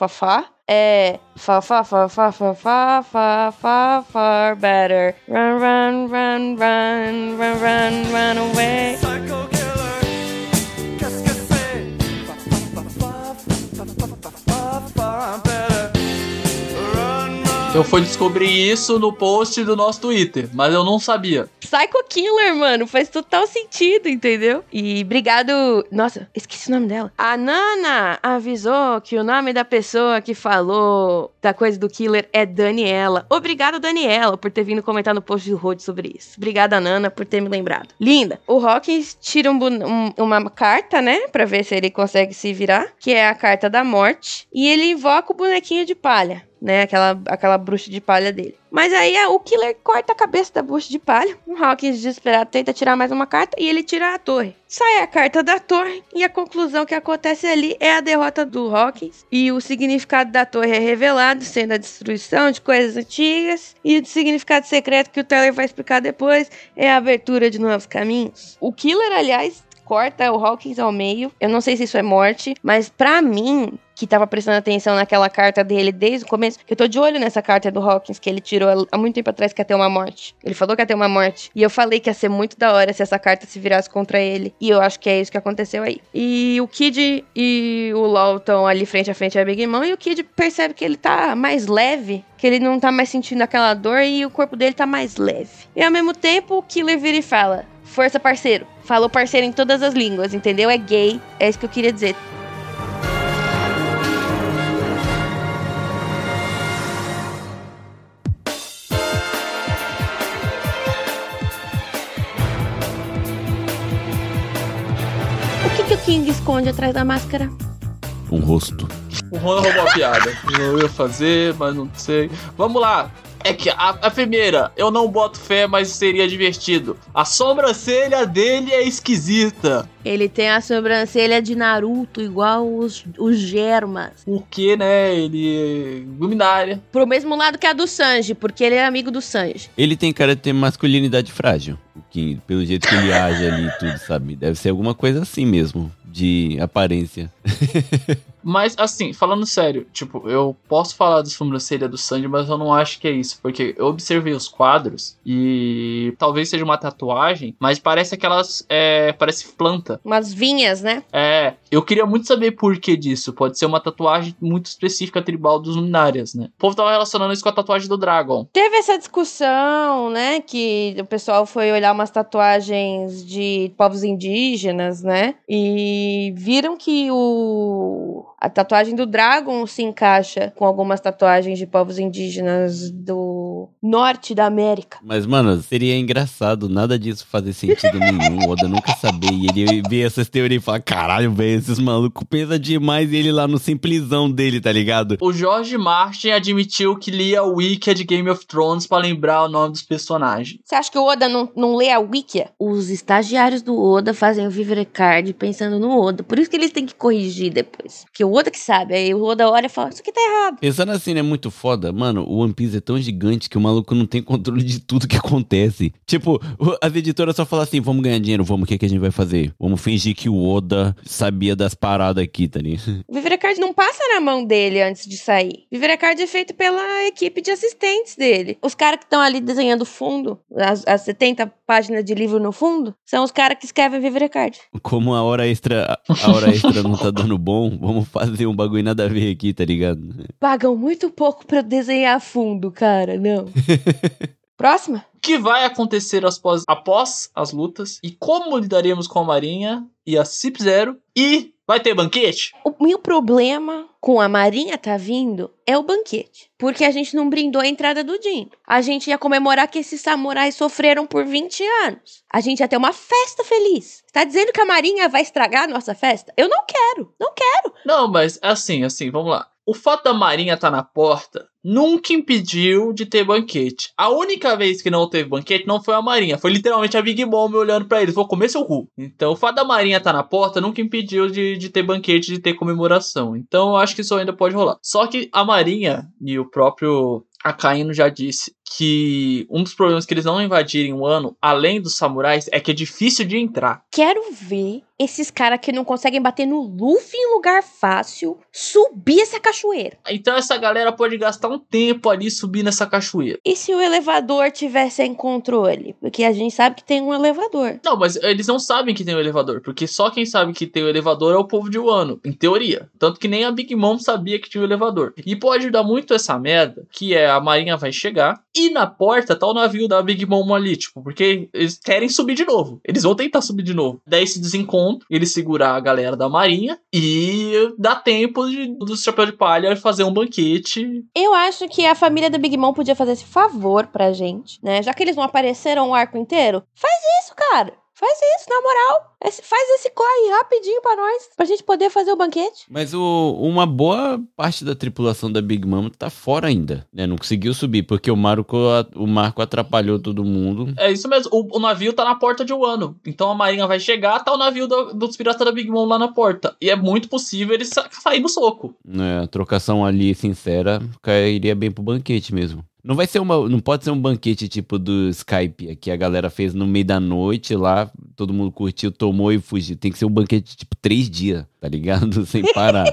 eh. Far, far, far, far, far, far, far, far, far better. Run, run, run, run, run, run, run away. Psycho Eu fui descobrir isso no post do nosso Twitter, mas eu não sabia. Psycho Killer, mano, faz total sentido, entendeu? E obrigado. Nossa, esqueci o nome dela. A Nana avisou que o nome da pessoa que falou da coisa do Killer é Daniela. Obrigado, Daniela, por ter vindo comentar no post do Road sobre isso. Obrigada, Nana, por ter me lembrado. Linda. O Hawkins tira um um- uma carta, né? Pra ver se ele consegue se virar, que é a carta da morte. E ele invoca o bonequinho de palha né? Aquela, aquela bruxa de palha dele. Mas aí é, o killer corta a cabeça da bruxa de palha. O Hawkins, desesperado, tenta tirar mais uma carta e ele tira a torre. Sai a carta da torre e a conclusão que acontece ali é a derrota do Hawkins. E o significado da torre é revelado, sendo a destruição de coisas antigas. E o significado secreto que o Tyler vai explicar depois é a abertura de novos caminhos. O killer, aliás, corta o Hawkins ao meio. Eu não sei se isso é morte, mas pra mim, que tava prestando atenção naquela carta dele desde o começo, eu tô de olho nessa carta do Hawkins que ele tirou há muito tempo atrás que ia ter uma morte. Ele falou que ia ter uma morte. E eu falei que ia ser muito da hora se essa carta se virasse contra ele. E eu acho que é isso que aconteceu aí. E o Kid e o LOL estão ali frente a frente a Big Mom e o Kid percebe que ele tá mais leve. Que ele não tá mais sentindo aquela dor e o corpo dele tá mais leve. E ao mesmo tempo, o Killer vira e fala: Força, parceiro. Falou parceiro em todas as línguas, entendeu? É gay. É isso que eu queria dizer. O que, que o King esconde atrás da máscara? Um rosto. O Ron roubou a piada. Eu ia fazer, mas não sei. Vamos lá. É que a, a primeira, eu não boto fé, mas seria divertido. A sobrancelha dele é esquisita. Ele tem a sobrancelha de Naruto, igual os, os Germas. Porque, né, ele é luminária. Pro mesmo lado que a do Sanji, porque ele é amigo do Sanji. Ele tem cara de ter masculinidade frágil. Que, pelo jeito que ele age ali e tudo, sabe? Deve ser alguma coisa assim mesmo. De aparência. Mas, assim, falando sério, tipo, eu posso falar da sobrancelha do Sandy, mas eu não acho que é isso. Porque eu observei os quadros e talvez seja uma tatuagem, mas parece aquelas. É, parece planta. Umas vinhas, né? É, eu queria muito saber por que disso. Pode ser uma tatuagem muito específica tribal dos luminárias, né? O povo tava relacionando isso com a tatuagem do Dragon. Teve essa discussão, né? Que o pessoal foi olhar umas tatuagens de povos indígenas, né? E viram que o A tatuagem do Dragon se encaixa com algumas tatuagens de povos indígenas do norte da América. Mas, mano, seria engraçado nada disso fazer sentido nenhum. O Oda nunca saber. E ele ver essas teorias e falar: caralho, velho, esses malucos pensam demais. E ele lá no simplesão dele, tá ligado? O George Martin admitiu que lia o Wiki de Game of Thrones pra lembrar o nome dos personagens. Você acha que o Oda não, não lê a Wikia? Os estagiários do Oda fazem o Vivrecard pensando no Oda. Por isso que eles têm que corrigir depois. Porque o Oda que sabe. Aí o Oda olha e fala: Isso aqui tá errado. Pensando assim, né? Muito foda. Mano, o One Piece é tão gigante que o maluco não tem controle de tudo que acontece. Tipo, as editoras só falam assim: vamos ganhar dinheiro, vamos, o que, que a gente vai fazer? Vamos fingir que o Oda sabia das paradas aqui, tá ligado? O Vivrecard não passa na mão dele antes de sair. O Vivrecard é feito pela equipe de assistentes dele. Os caras que estão ali desenhando o fundo, as, as 70 páginas de livro no fundo, são os caras que escrevem Vivrecard. Como a hora extra, a hora extra não tá dando bom, vamos fazer um bagulho nada a ver aqui, tá ligado? Pagam muito pouco pra desenhar fundo, cara. Não. Próxima? O que vai acontecer após, após as lutas e como lidaremos com a Marinha e a Cip Zero e vai ter banquete? O meu problema com a Marinha tá vindo é o banquete. Porque a gente não brindou a entrada do Jin. A gente ia comemorar que esses samurais sofreram por 20 anos. A gente ia ter uma festa feliz. Tá dizendo que a Marinha vai estragar a nossa festa? Eu não quero. Não quero. Não, mas assim, assim, vamos lá. O fato da Marinha estar na porta nunca impediu de ter banquete. A única vez que não teve banquete não foi a Marinha, foi literalmente a Big Mom olhando pra eles, vou comer seu cu. Então o fato da Marinha estar na porta nunca impediu de, de ter banquete, de ter comemoração. Então eu acho que isso ainda pode rolar. Só que a Marinha e o próprio Akainu já disse que um dos problemas que eles não invadirem o ano, além dos samurais, é que é difícil de entrar. Quero ver esses caras que não conseguem bater no Luffy em lugar fácil subir essa cachoeira. Então essa galera pode gastar um tempo ali subindo essa cachoeira. E se o elevador tivesse em controle? Porque a gente sabe que tem um elevador. Não, mas eles não sabem que tem o elevador, porque só quem sabe que tem o elevador é o povo de Wano, em teoria. Tanto que nem a Big Mom sabia que tinha o elevador. E pode ajudar muito essa merda, que é a Marinha vai chegar e na porta tá o navio da Big Mom ali, tipo, porque eles querem subir de novo. Eles vão tentar subir de novo. Daí esse desencontro, eles segurar a galera da Marinha e dá tempo de, do Chapéu de Palha fazer um banquete. Eu acho que a família da Big Mom podia fazer esse favor pra gente, né? Já que eles não apareceram o arco inteiro, faz isso, cara. Faz isso, na moral. Esse- faz esse corre rapidinho pra nós, pra gente poder fazer o banquete. Mas o, uma boa parte da tripulação da Big Mom tá fora ainda, né? Não conseguiu subir, porque o Marco, o Marco atrapalhou todo mundo. É isso mesmo, o, o navio tá na porta de Wano. Então a Marinha vai chegar, tá o navio do- dos piratas da Big Mom lá na porta. E é muito possível eles sa sair no soco. né? A trocação ali sincera cairia bem pro banquete mesmo. Não vai ser uma. Não pode ser um banquete tipo do Skype, que a galera fez no meio da noite lá, todo mundo curtiu, tomou e fugiu. Tem que ser um banquete tipo três dias, tá ligado? Sem parar.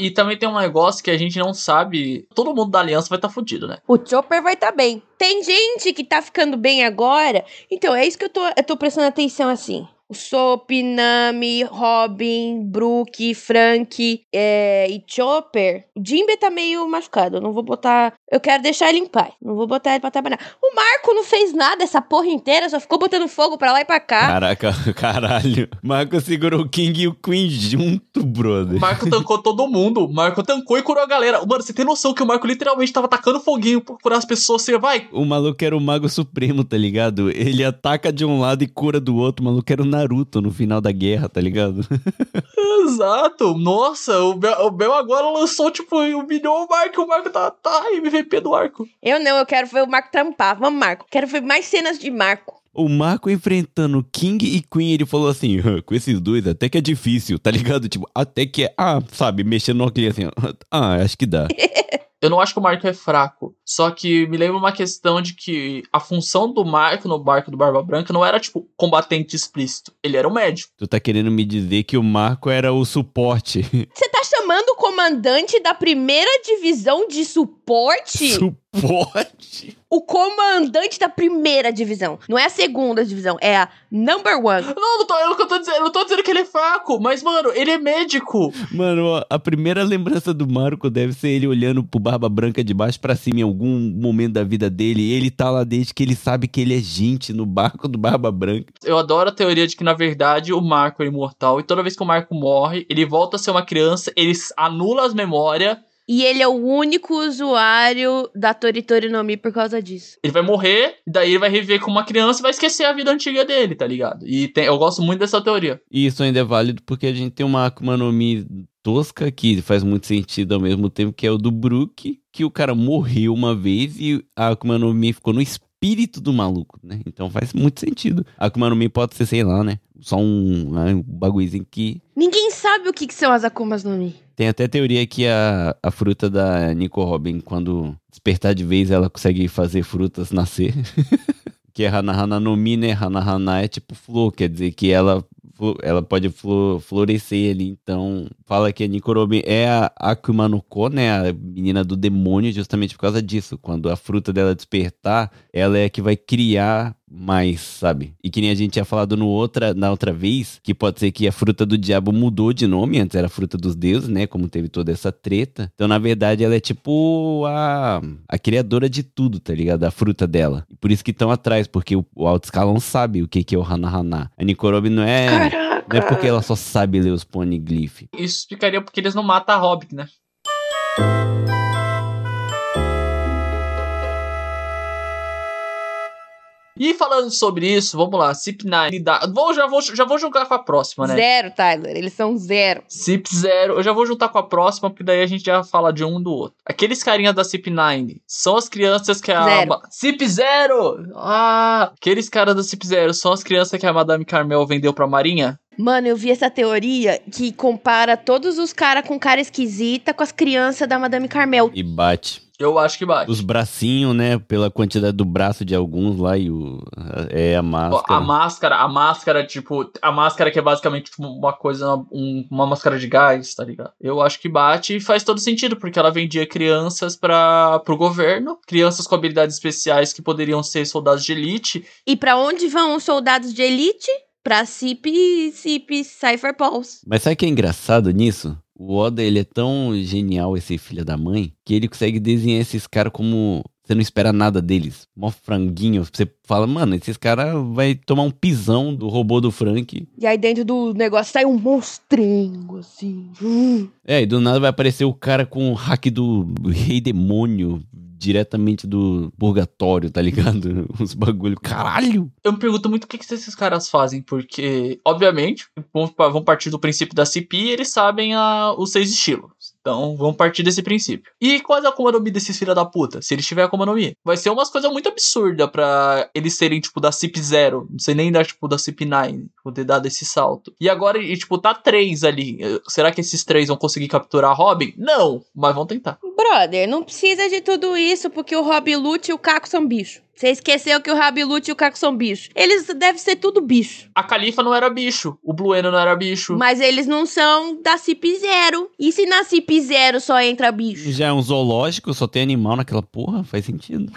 E também tem um negócio que a gente não sabe. Todo mundo da aliança vai estar tá fudido, né? O Chopper vai tá bem. Tem gente que tá ficando bem agora. Então, é isso que eu tô, eu tô prestando atenção assim. O Sop, Nami, Robin, Brook, Frank é, e Chopper. O Jimbe tá meio machucado. Eu não vou botar. Eu quero deixar ele em paz. Não vou botar ele pra trabalhar. O Marco não fez nada essa porra inteira, só ficou botando fogo pra lá e pra cá. Caraca, caralho. Marco segurou o King e o Queen junto, brother. O Marco tancou todo mundo. O Marco tancou e curou a galera. Mano, você tem noção que o Marco literalmente tava tacando foguinho pra curar as pessoas? Você vai. O maluco era o Mago Supremo, tá ligado? Ele ataca de um lado e cura do outro. O maluco era o Naruto no final da guerra, tá ligado? Exato. Nossa, o Bel, o Bel agora lançou, tipo, humilhou o Marco. O Marco tá, tá MVP do arco. Eu não, eu quero ver o Marco trampar. Vamos, Marco. Quero ver mais cenas de Marco. O Marco enfrentando King e Queen, ele falou assim: "Ah, com esses dois até que é difícil, tá ligado? Tipo, até que é. Ah, sabe, mexendo no óculos assim, ah, acho que dá. Eu não acho que o Marco é fraco. Só que me lembra uma questão de que a função do Marco no barco do Barba Branca não era, tipo, combatente explícito. Ele era um médico. Tu tá querendo me dizer que o Marco era o suporte. Você tá chamando o comandante da primeira divisão de suporte? suporte? o comandante da primeira divisão. Não é a segunda divisão, é a number one. Não, não tô, eu não tô dizendo, eu não tô dizendo que ele é fraco, mas, mano, ele é médico. Mano, a primeira lembrança do Marco deve ser ele olhando pro Barba Branca de baixo pra cima em algum algum momento da vida dele. Ele tá lá desde que ele sabe que ele é gente no barco do Barba Branca. Eu adoro a teoria de que, na verdade, o Marco é imortal e toda vez que o Marco morre, ele volta a ser uma criança, ele anula as memórias, E ele é o único usuário da Toritori no Mi por causa disso. ele vai morrer, e daí ele vai reviver como uma criança e vai esquecer a vida antiga dele, tá ligado? E tem- eu gosto muito dessa teoria. E isso ainda é válido porque a gente tem uma Akuma no Mi tosca que faz muito sentido ao mesmo tempo, que é o do Brook, que o cara morreu uma vez e a Akuma no Mi ficou no espírito do maluco, né? Então faz muito sentido. A Akuma no Mi pode ser, sei lá, né? Só um, né, um bagulhozinho que Ninguém sabe o que, que são as Akumas no Mi. Tem até teoria que a, a fruta da Nico Robin, quando despertar de vez, ela consegue fazer frutas nascer. que é Hanahana no Mi, né? Hanahana é tipo flor, quer dizer que ela, ela pode flo- florescer ali. Então, fala que a Nico Robin é a Akuma no Ko, né? A menina do demônio, justamente por causa disso. Quando a fruta dela despertar, ela é a que vai criar mais, sabe? E que nem a gente tinha falado no outra, na outra vez, que pode ser que a fruta do diabo mudou de nome, antes era a fruta dos deuses, né? Como teve toda essa treta. Então, na verdade, ela é tipo a, a criadora de tudo, tá ligado? A fruta dela. E por isso que estão atrás, porque o, o alto escalão sabe o que, que é o Hanahana. A Nikorobi não é. Não é porque ela só sabe ler os poneglyph. Isso explicaria porque eles não matam a Robin, né? E falando sobre isso, vamos lá, CIP9. dá- Vou, já, vou, já vou jogar com a próxima, né? Zero, Tyler. Eles são zero. CIP 0, eu já vou juntar com a próxima, porque daí a gente já fala de um do outro. Aqueles carinhas da CIP 9 são as crianças que a. Zero. CIP 0! Ah! Aqueles caras da CIP 0 são as crianças que a Madame Carmel vendeu pra Marinha? Mano, eu vi essa teoria que compara todos os caras com cara esquisita com as crianças da Madame Carmel. E bate. Eu acho que bate. Os bracinhos, né? Pela quantidade do braço de alguns lá e o. É a máscara. A máscara, a máscara, tipo, a máscara que é basicamente tipo, uma coisa, um- uma máscara de gás, tá ligado? Eu acho que bate e faz todo sentido, porque ela vendia crianças para pro governo, crianças com habilidades especiais que poderiam ser soldados de elite, E pra onde vão os soldados de elite? Pra CIP, CIP Cypher Pulse. Mas sabe o que é engraçado nisso? O Oda, ele é tão genial, esse filho da mãe, que ele consegue desenhar esses caras como você não espera nada deles. Mó franguinho. Você fala, mano, esses caras vai tomar um pisão do robô do Frank. E aí dentro do negócio sai um monstrengo, assim. É, e do nada vai aparecer o cara com o hack do rei demônio diretamente do purgatório, tá ligado? Uns bagulho. Caralho! eu me pergunto muito o que, que esses caras fazem, porque, obviamente, vão, vão partir do princípio da CP e eles sabem a, os seis estilos. Então, vamos partir desse princípio. E qual é a Akuma no Mi desses filha da puta? Se eles tiverem Akuma no Mi. Vai ser umas coisas muito absurdas pra eles serem, tipo, da CP 0. Não sei nem da, tipo, da CP 9. Poder dar desse salto. E agora, e, tipo, tá três ali. Eh, Será que esses três vão conseguir capturar a Robin? Não, mas vão tentar. Brother, não precisa de tudo isso porque o Rob Lute e o Caco são bicho. Você esqueceu que o Rob Lute e o Caco são bicho. Eles devem ser tudo bicho. A Califa não era bicho. O Blueno não era bicho. Mas eles não são da CIP Zero. E se na CIP Zero só entra bicho? Já é um zoológico, só tem animal naquela porra, faz sentido.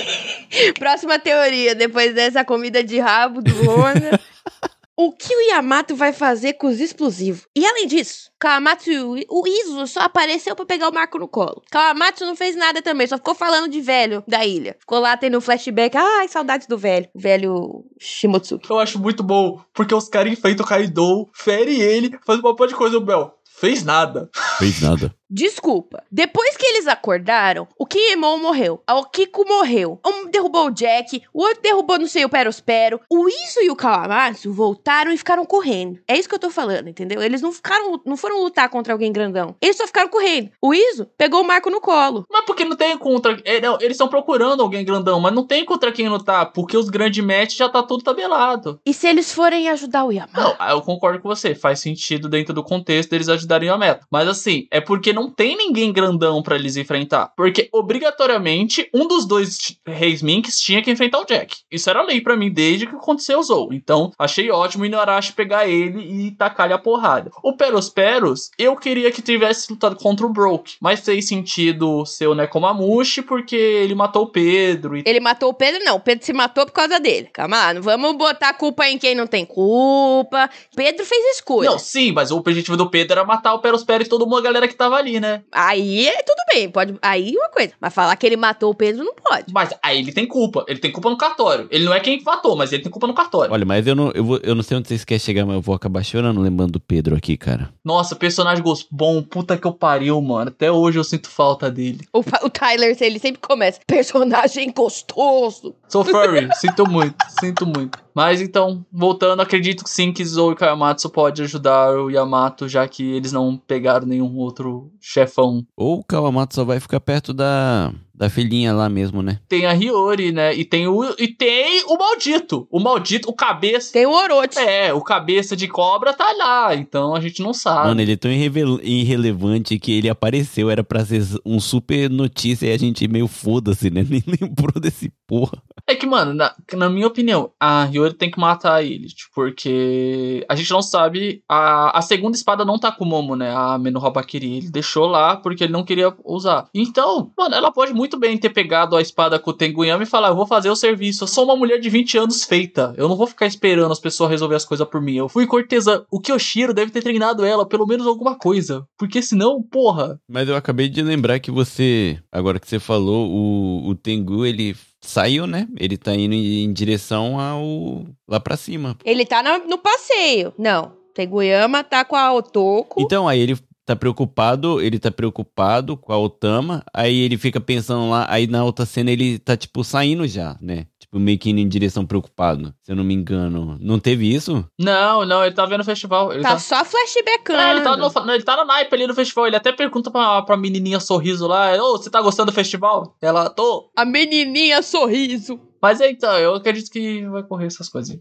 Próxima teoria, depois dessa comida de rabo do Rona. o que o Yamato vai fazer com os explosivos? E além disso, Kawamatsu, o Iso só apareceu pra pegar o Marco no colo. Kawamatsu não fez nada também, só ficou falando de velho da ilha. Ficou lá tendo um flashback. Ai, saudades do velho. O velho Shimotsuki. Eu acho muito bom, porque os caras enfrentam o Kaido, ferem ele, fazem uma monte de coisa. O Bel fez nada. Fez nada. Desculpa. Depois que eles acordaram, o Kiemon morreu. A Okiko morreu. Um derrubou o Jack, o outro derrubou não sei o Perospero. O Iso e o Kawamatsu voltaram e ficaram correndo. É isso que eu tô falando, entendeu? Eles não ficaram, não foram lutar contra alguém grandão. Eles só ficaram correndo. O Iso pegou o Marco no colo. Mas porque não tem contra. é, não, eles estão procurando alguém grandão, mas não tem contra quem lutar, porque os grandes matches já tá tudo tabelado. E se eles forem ajudar o Yamato? Não, eu concordo com você, faz sentido dentro do contexto deles ajudarem a meta. Mas assim, é porque não tem ninguém grandão pra eles enfrentar. Porque obrigatoriamente um dos dois reis Minks tinha que enfrentar o Jack. Isso era lei pra mim desde que aconteceu o Zou. Então, achei ótimo o Inuarashi pegar ele e tacar-lhe a porrada. O Peros eu queria que tivesse lutado contra o Broke, mas fez sentido ser o Nekomamushi porque ele matou o Pedro e Ele matou o Pedro? Não, o Pedro se matou por causa dele. Calma lá, não vamos botar culpa em quem não tem culpa. Pedro fez escolha. Não, sim, mas o objetivo do Pedro era matar o Perospero e todo mundo, a galera que tava ali, né? Aí é tudo bem, pode. Aí uma coisa. Mas falar que ele matou o Pedro não pode. Mas aí ele tem culpa. Ele tem culpa no cartório. Ele não é quem matou, mas ele tem culpa no cartório. Olha, mas eu não, eu, vou, eu não sei onde vocês querem chegar, mas eu vou acabar chorando lembrando do Pedro aqui, cara. Nossa, personagem gosto bom. Puta que eu pariu, mano. Até hoje eu sinto falta dele. O, o Tyler, ele sempre começa. Personagem gostoso. Sou furry, sinto muito, sinto muito. Mas então, voltando, acredito que sim que Zou e Kayamatsu pode ajudar o Yamato, já que eles não pegaram nenhum outro chefão. Ou o Kawamatsu só vai ficar perto da, da filhinha lá mesmo, né? Tem a Hiyori, né? E tem o e tem o maldito. O maldito, o cabeça. Tem o Orochi. É, o cabeça de cobra tá lá, então a gente não sabe. Mano, ele é tão irrevel- irrelevante que ele apareceu, era pra ser um super notícia e a gente meio foda-se, né? Nem lembrou desse porra. É que, mano, na, na minha opinião, a Hiyori tem que matar ele, tipo, porque a gente não sabe. A, a segunda espada não tá com o Momo, né? A Menoha Bakiri. Ele deixou lá porque ele não queria usar. Então, mano, ela pode muito bem ter pegado a espada com o Tenguyama e falar: Eu vou fazer o serviço. Eu sou uma mulher de 20 anos feita. Eu não vou ficar esperando as pessoas resolver as coisas por mim. Eu fui cortesã. O Kyoshiro deve ter treinado ela, pelo menos alguma coisa. Porque senão, porra. Mas eu acabei de lembrar que você, agora que você falou, o, o Tengu, ele saiu, né? Ele tá indo em, direção ao. lá pra cima. Ele tá na- no passeio. Não. Teguyama tá com a Otoko. Então, aí ele tá preocupado, ele tá preocupado com a Otama, aí ele fica pensando lá, aí na outra cena ele tá, tipo, saindo já, né? Tipo, meio que indo em direção preocupado, se eu não me engano. Não teve isso? Não, não, ele tá vendo o festival. Ele tá, tá, só flashbackando. É, ele tá, no, ele tá no naipe ali no festival. Ele até pergunta pra, pra menininha sorriso lá: Ô, você tá gostando do festival? Ela, tô. A menininha sorriso. Mas é, então, eu acredito que vai correr essas coisas. aí.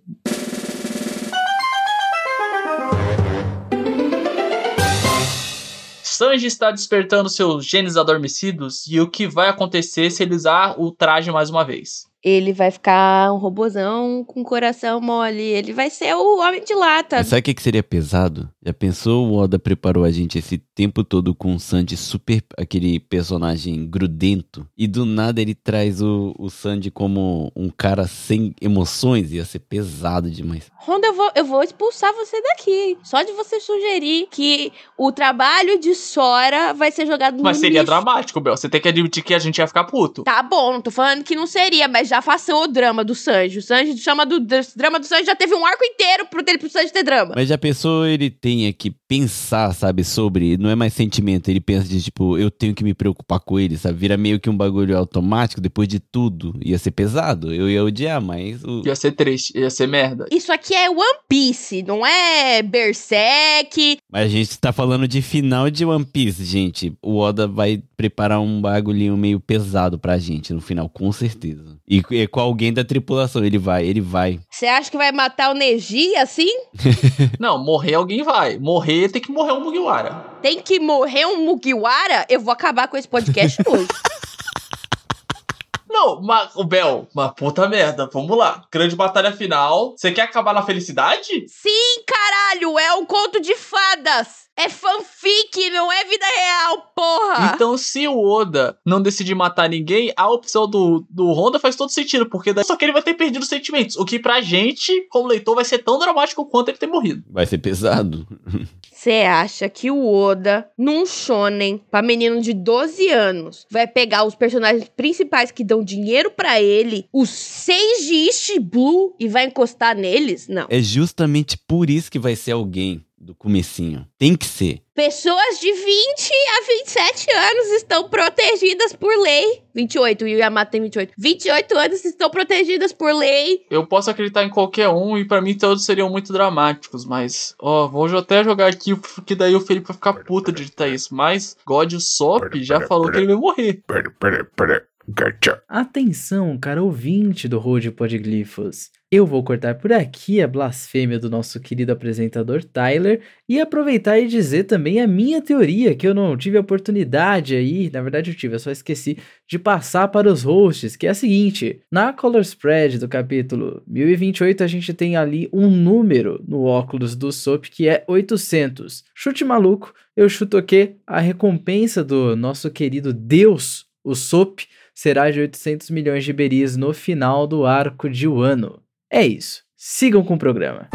Sanji está despertando seus genes adormecidos e o que vai acontecer se ele usar o traje mais uma vez? Ele vai ficar um robozão com coração mole. Ele vai ser o homem de lata. Mas sabe o que, que seria pesado? Já pensou o Oda preparou a gente esse tempo todo com o Sanji super, aquele personagem grudento, e do nada ele traz o, o Sanji como um cara sem emoções? Ia ser pesado demais. Honda, eu vou, eu vou expulsar você daqui. Só de você sugerir que o trabalho de Sora vai ser jogado no Mas seria lixo. dramático, Bel. Você tem que admitir que a gente ia ficar puto. Tá bom, não tô falando que não seria, mas já façam o drama do Sanji. O Sanji chama do dr- drama do Sanji, já teve um arco inteiro pro, dele, pro Sanji ter drama. Mas já pensou ele tenha que pensar, sabe, sobre. Não é mais sentimento, ele pensa de tipo, eu tenho que me preocupar com ele, sabe? Vira meio que um bagulho automático depois de tudo. Ia ser pesado. Eu ia odiar, mas. O... Ia ser triste, ia ser merda. Isso aqui é One Piece, não é Berserk. Mas a gente tá falando de final de One Piece, gente. O Oda vai preparar um bagulhinho meio pesado pra gente no final, com certeza. E, e com alguém da tripulação, ele vai, ele vai. Você acha que vai matar o Neji assim? Não, morrer alguém vai. Morrer tem que morrer um Mugiwara. Tem que morrer um Mugiwara? Eu vou acabar com esse podcast hoje. Não, mas, o Bel, uma puta merda. Vamos lá. Grande batalha final. Você quer acabar na felicidade? Sim, caralho, é um conto de fadas. É fanfic, não é vida real, porra. Então, se o Oda não decidir matar ninguém, a opção do, do Honda faz todo sentido, porque daí só que ele vai ter perdido os sentimentos. O que pra gente, como leitor, vai ser tão dramático quanto ele ter morrido. Vai ser pesado. Você acha que o Oda, num shonen pra menino de 12 anos, vai pegar os personagens principais que dão dinheiro pra ele, os seis de East Blue, e vai encostar neles? Não. É justamente por isso que vai ser alguém do comecinho. Tem que ser. Pessoas de 20 a 27 anos estão protegidas por lei. 28, e o Yamato tem 28. 28 anos estão protegidas por lei. Eu posso acreditar em qualquer um, e pra mim todos seriam muito dramáticos, mas, ó, vou até jogar aqui, porque daí o Felipe vai ficar puta de editar isso. Mas God Sop já falou que ele vai morrer. Pera, pera, pera. Gacha. Atenção, cara ouvinte do Road Podglifos. Eu vou cortar por aqui a blasfêmia do nosso querido apresentador Tyler e aproveitar e dizer também a minha teoria, que eu não tive a oportunidade aí, na verdade eu tive, eu só esqueci de passar para os hosts, que é a seguinte: na color spread do capítulo 1028, a gente tem ali um número no óculos do Sop que é 800. Chute maluco, eu chuto que a recompensa do nosso querido Deus, o Sop, será de 800 milhões de beris no final do arco de Wano. É isso. Sigam com o programa.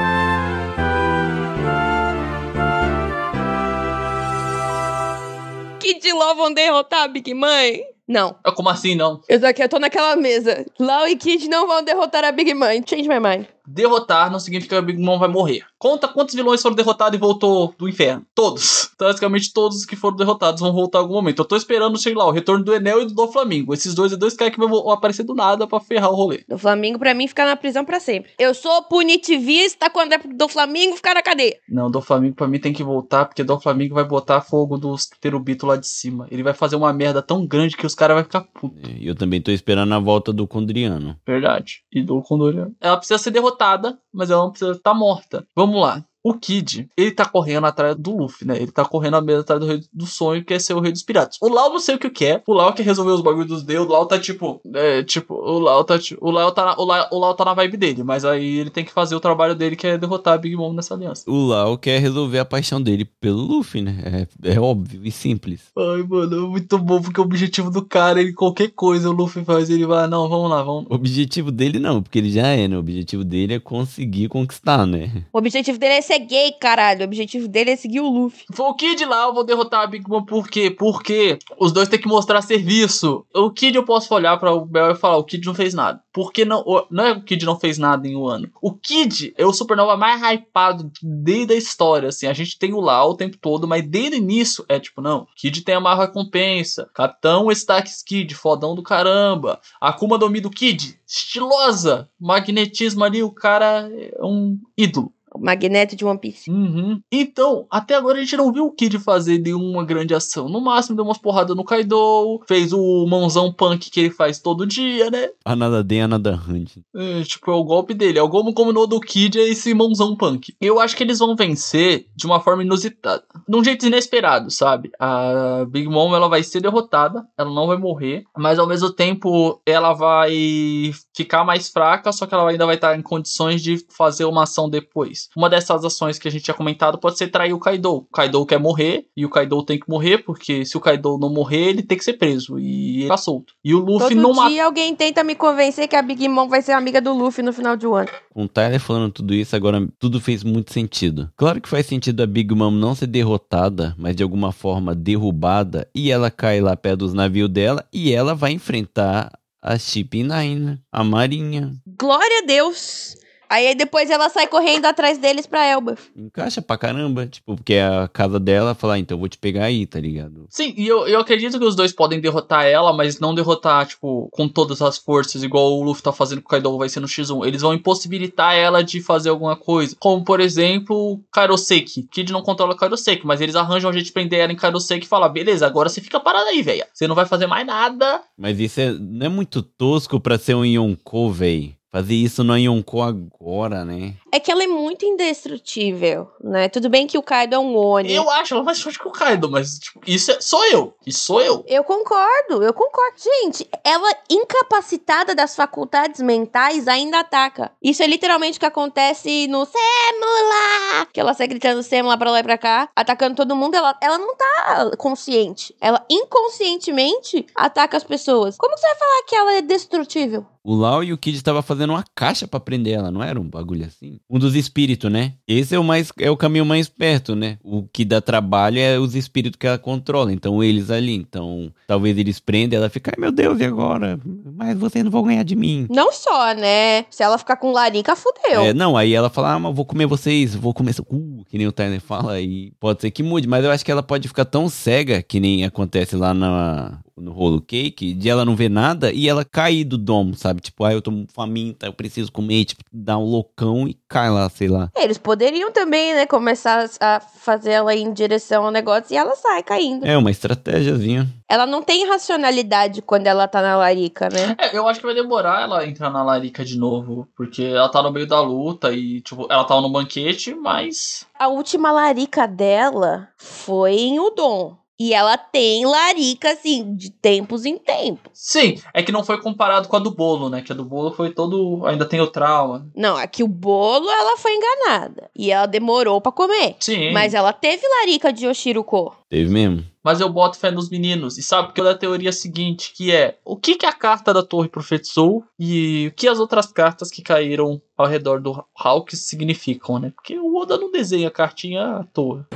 Kid e Law vão derrotar a Big Mãe? Não. Ah, Como assim, não? Eu tô aqui, eu tô naquela mesa. Law e Kid não vão derrotar a Big Mãe. Change my mind. Derrotar não significa que a Big Mom vai morrer. Conta quantos vilões foram derrotados e voltou do inferno. Todos. Basicamente todos os que foram derrotados vão voltar em algum momento. Eu tô esperando, sei lá, o retorno do Enel e do Doflamingo. Esses dois é dois caras que vão aparecer do nada pra ferrar o rolê. Do Flamengo, pra mim, ficar na prisão pra sempre. Eu sou punitivista quando é do Flamengo ficar na cadeia. Não, do Flamengo pra mim tem que voltar, porque do Flamengo vai botar fogo dos terubito lá de cima. Ele vai fazer uma merda tão grande que os caras vão ficar putos. E eu também tô esperando a volta do Condriano. Verdade. E do Condoriano. Ela precisa ser derrotada, mas ela não precisa estar morta. Vamos lá. O Kid, ele tá correndo atrás do Luffy, né? Ele tá correndo atrás do rei do sonho, que é ser o rei dos piratas. O Lau não sei o que que é. O Lau quer resolver os bagulhos dos deuses. O Lau tá tipo. É, tipo, o Lau tá tipo. O Lau tá, na, o, Lau, o Lau tá na vibe dele. Mas aí ele tem que fazer o trabalho dele, que é derrotar a Big Mom nessa aliança. O Lau quer resolver a paixão dele pelo Luffy, né? É, é óbvio e simples. Ai, mano, é muito bom, porque o objetivo do cara, ele qualquer coisa o Luffy faz, ele vai, não, vamos lá, vamos. O objetivo dele não, porque ele já é, né? O objetivo dele é conseguir conquistar, né? O objetivo dele é ser gay, caralho. O objetivo dele é seguir o Luffy. Foi o Kid lá, eu vou derrotar a Big Mom, por quê? Porque os dois têm que mostrar serviço. O Kid eu posso olhar para o Bel e falar, o Kid não fez nada. Porque não, não é o Kid não fez nada em um ano. O Kid é o Supernova mais hypado desde a história, assim. A gente tem o Lau o tempo todo, mas desde o início é tipo, não, Kid tem a maior recompensa. Capitão Stacks Kid, fodão do caramba. Akuma no Mi do Kid, estilosa. Magnetismo ali, o cara é um ídolo. Magneto de One Piece. Uhum. Então, até agora a gente não viu o Kid fazer nenhuma grande ação. No máximo, deu umas porradas no Kaido, fez o mãozão punk que ele faz todo dia, né? A nada den, a nada hunt. É, tipo, é o golpe dele. É o como combinou do Kid é esse mãozão punk. Eu acho que eles vão vencer de uma forma inusitada. De um jeito inesperado, sabe? A Big Mom, ela vai ser derrotada. Ela não vai morrer. Mas, ao mesmo tempo, ela vai ficar mais fraca. Só que ela ainda vai estar em condições de fazer uma ação depois. Uma dessas ações que a gente tinha comentado pode ser trair o Kaido. O Kaido quer morrer. E o Kaido tem que morrer. Porque se o Kaido não morrer, ele tem que ser preso. E ele tá solto. E o Luffy Todo não mata. dia alguém tenta me convencer que a Big Mom vai ser amiga do Luffy no final de um ano. Com o Tyler falando tudo isso, agora tudo fez muito sentido. Claro que faz sentido a Big Mom não ser derrotada, mas de alguma forma derrubada, e ela cai lá perto dos navios dela, e ela vai enfrentar a Nine, a Marinha. Glória a Deus! Aí depois ela sai correndo atrás deles pra Elba. Encaixa pra caramba, tipo, porque é a casa dela, falar, ah, então eu vou te pegar aí, tá ligado? Sim, e eu, eu acredito que os dois podem derrotar ela, mas não derrotar, tipo, com todas as forças, igual o Luffy tá fazendo com o Kaido vai ser no X1. Eles vão impossibilitar ela de fazer alguma coisa. Como, por exemplo, o Kairoseki. Kid não controla o Kairoseki, mas eles arranjam um jeito de prender ela em Kairoseki e falar, beleza, agora você fica parada aí, velha. Você não vai fazer mais nada. Mas isso é, não é muito tosco pra ser um Yonkou, véi. Fazer isso no Yonkou agora, né? É que ela é muito indestrutível, né? Tudo bem que o Kaido é um Oni. Eu acho ela mais forte que o Kaido, mas, tipo, isso é, sou eu. Isso sou eu. Eu concordo, eu concordo. Gente, ela incapacitada das faculdades mentais ainda ataca. Isso é literalmente o que acontece no Semula! Que ela sai gritando Semula pra lá e pra cá, atacando todo mundo. Ela, ela não tá consciente. Ela inconscientemente ataca as pessoas. Como você vai falar que ela é destrutível? O Lau e o Kid estavam fazendo uma caixa pra prender ela, não era um bagulho assim? Um dos espíritos, né? Esse é o mais é o caminho mais perto, né? O que dá trabalho é os espíritos que ela controla, então eles ali, então talvez eles prendem, ela fica, ai meu Deus, e agora? Mas vocês não vão ganhar de mim. Não só, né? Se ela ficar com larica, fudeu. É, não, aí ela fala, ah, mas vou comer vocês, vou comer, uh, que nem o Tyler fala, e pode ser que mude, mas eu acho que ela pode ficar tão cega, que nem acontece lá na, no rolo cake, de ela não ver nada e ela cair do domo, sabe? Tipo, ah, eu tô faminta, eu preciso comer, tipo, dá um loucão e cai lá, sei lá. Eles poderiam também, né, começar a fazer ela ir em direção ao negócio e ela sai caindo. É uma estratégiazinha. Ela não tem racionalidade quando ela tá na larica, né? É, eu acho que vai demorar ela entrar na larica de novo, porque ela tá no meio da luta e, tipo, ela tava no banquete, mas. A última larica dela foi em Udon. E ela tem larica, assim, de tempos em tempos. Sim, é que não foi comparado com a do bolo, né? Que a do bolo foi todo. Ainda tem o trauma. Não, aqui o bolo ela foi enganada. E ela demorou pra comer. Sim. Mas ela teve larica de Oshiruko. Teve mesmo? Mas eu boto fé nos meninos. E sabe porque da teoria seguinte, que é o que, que a carta da torre profetizou e o que as outras cartas que caíram ao redor do Hawks significam, né? Porque o Oda não desenha a cartinha à toa.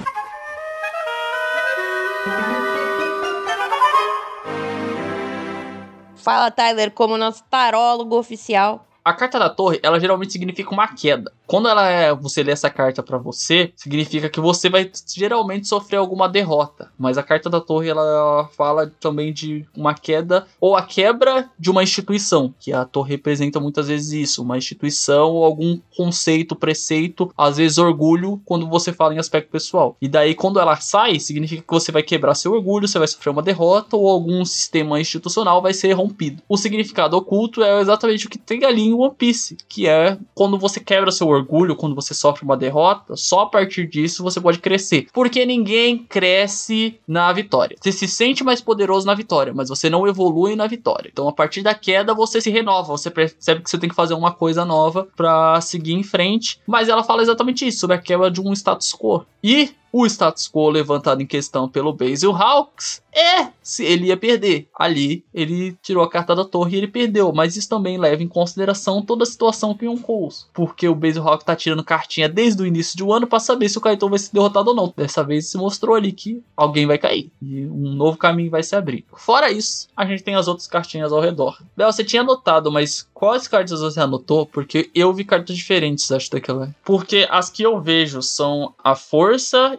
Fala, Tyler, como nosso tarólogo oficial. A carta da torre, ela geralmente significa uma queda. Quando ela é, você lê essa carta pra você, significa que você vai geralmente sofrer alguma derrota. Mas a carta da torre, ela fala também de uma queda ou a quebra de uma instituição, que a torre representa muitas vezes isso, uma instituição ou algum conceito, preceito, às vezes orgulho, quando você fala em aspecto pessoal. E daí, quando ela sai, significa que você vai quebrar seu orgulho, você vai sofrer uma derrota ou algum sistema institucional vai ser rompido. O significado oculto é exatamente o que tem ali em One Piece, que é quando você quebra seu orgulho, quando você sofre uma derrota, só a partir disso você pode crescer. Porque ninguém cresce na vitória. Você se sente mais poderoso na vitória, mas você não evolui na vitória. Então, a partir da queda, você se renova, você percebe que você tem que fazer uma coisa nova pra seguir em frente. Mas ela fala exatamente isso, sobre a quebra de um status quo. E o status quo levantado em questão pelo Basil Hawks é se ele ia perder. Ali ele tirou a carta da torre e ele perdeu, mas isso também leva em consideração toda a situação o Yonkous, porque o Basil Hawks tá tirando cartinha desde o início do ano para saber se o Kaito vai ser derrotado ou não. Dessa vez se mostrou ali que alguém vai cair e um novo caminho vai se abrir. Fora isso, a gente tem as outras cartinhas ao redor. Bel, você tinha anotado, mas quais cartas você anotou? Porque eu vi cartas diferentes, acho daquela. Porque as que eu vejo são a força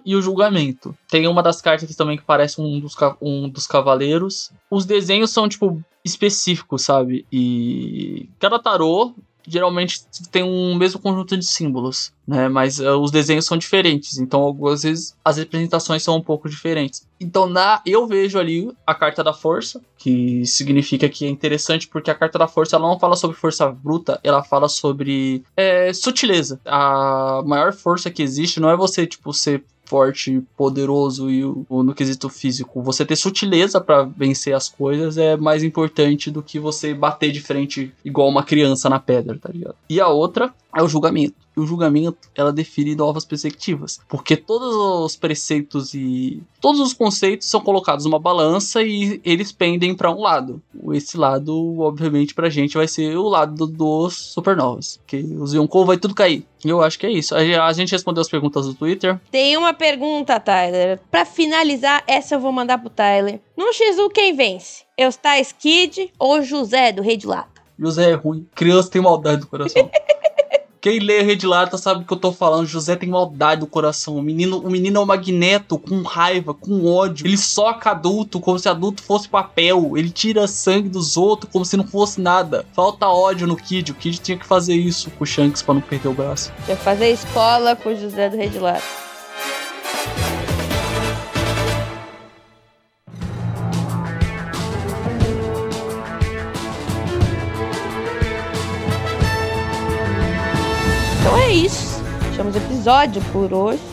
e o julgamento. Tem uma das cartas também que parece um dos, um dos cavaleiros. Os desenhos são, tipo, específicos, sabe? E cada tarô geralmente tem um mesmo conjunto de símbolos, né? Mas eh, os desenhos são diferentes, então algumas vezes as representações são um pouco diferentes. Então na eu vejo ali a carta da força, que significa que é interessante porque a carta da força ela não fala sobre força bruta, ela fala sobre eh, sutileza. A maior força que existe não é você tipo ser forte, poderoso e no quesito físico. Você ter sutileza pra vencer as coisas é mais importante do que você bater de frente igual uma criança na pedra, tá ligado? E a outra é o julgamento. E o julgamento, ela define novas perspectivas. Porque todos os preceitos e todos os conceitos são colocados numa balança e eles pendem pra um lado. Esse lado, obviamente, pra gente vai ser o lado dos supernovas. Que os Yonkou vai tudo cair. E eu acho que é isso. A a gente respondeu as perguntas do Twitter. Tem uma pergunta, Tyler. Pra finalizar, essa eu vou mandar pro Tyler. No X1, quem vence? Eustais Kid ou José do Rei de Lata? José é ruim. Criança tem maldade do coração. Quem lê Rede Lata sabe o que eu tô falando. José tem maldade do coração. O menino, o menino é um magneto com raiva, com ódio. Ele soca adulto como se adulto fosse papel. Ele tira sangue dos outros como se não fosse nada. Falta ódio no Kid. O Kid tinha que fazer isso com o Shanks pra não perder o braço. Deixa eu fazer escola com o José do Rei de Lata. Então é isso. Fechamos o episódio por hoje.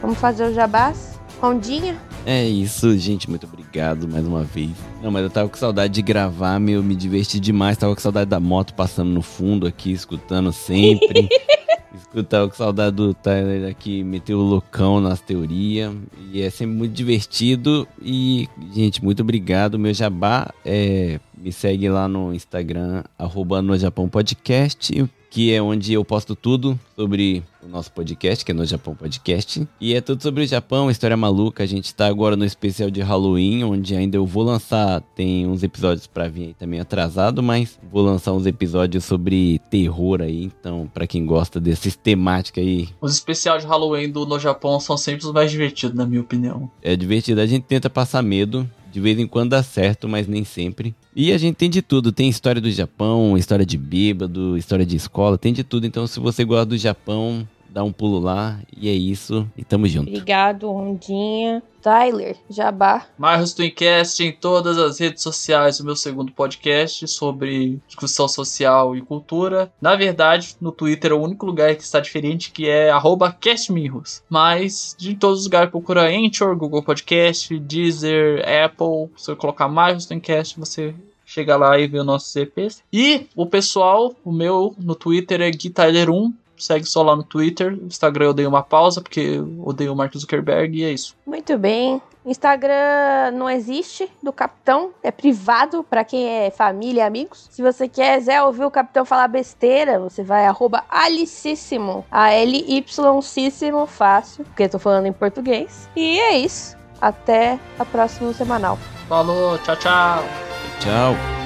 Vamos fazer o jabás. Rondinha. É isso, gente. Muito obrigado mais uma vez. Não, mas eu tava com saudade de gravar, meu. Me diverti demais. Tava com saudade da moto passando no fundo aqui, escutando sempre. Escutava com saudade do Tyler aqui, meteu o loucão nas teorias. E é sempre muito divertido. E, gente, muito obrigado. Meu jabá é. Me segue lá no Instagram, arroba no Japão Podcast, que é onde eu posto tudo sobre o nosso podcast, que é no Japão Podcast. E é tudo sobre o Japão, história maluca. A gente tá agora no especial de Halloween, onde ainda eu vou lançar, tem uns episódios pra vir aí também atrasado, mas vou lançar uns episódios sobre terror aí. Então, pra quem gosta dessas temáticas aí, Os especiais de Halloween do No Japão são sempre os mais divertidos, na minha opinião. é divertido. A gente tenta passar medo. De vez em quando dá certo, mas nem sempre. E a gente tem de tudo. Tem história do Japão, história de bêbado, história de escola, tem de tudo. Então, se você gosta do Japão, dá um pulo lá. E é isso. E tamo junto. Obrigado, Rondinha. Tyler, jabá. Marros Twincast em todas as redes sociais, o meu segundo podcast sobre discussão social e cultura. Na verdade, no Twitter é o único lugar que está diferente, que é arroba castmirros. Mas de todos os lugares, procura Anchor, Google Podcast, Deezer, Apple. Se você colocar Marros Twincast, você chega lá e vê os nossos EPs. E o pessoal, o meu no Twitter é GuiTyler1. Segue só lá no Twitter. No Instagram eu dei uma pausa, porque eu odeio o Mark Zuckerberg e é isso. Muito bem. Instagram não existe do Capitão, é privado pra quem é família e amigos. Se você quiser ouvir o Capitão falar besteira, você vai arroba alicíssimo, A-L-Y-císsimo, fácil, porque eu tô falando em português. E é isso. Até a próxima semanal. Falou, tchau, tchau. Tchau.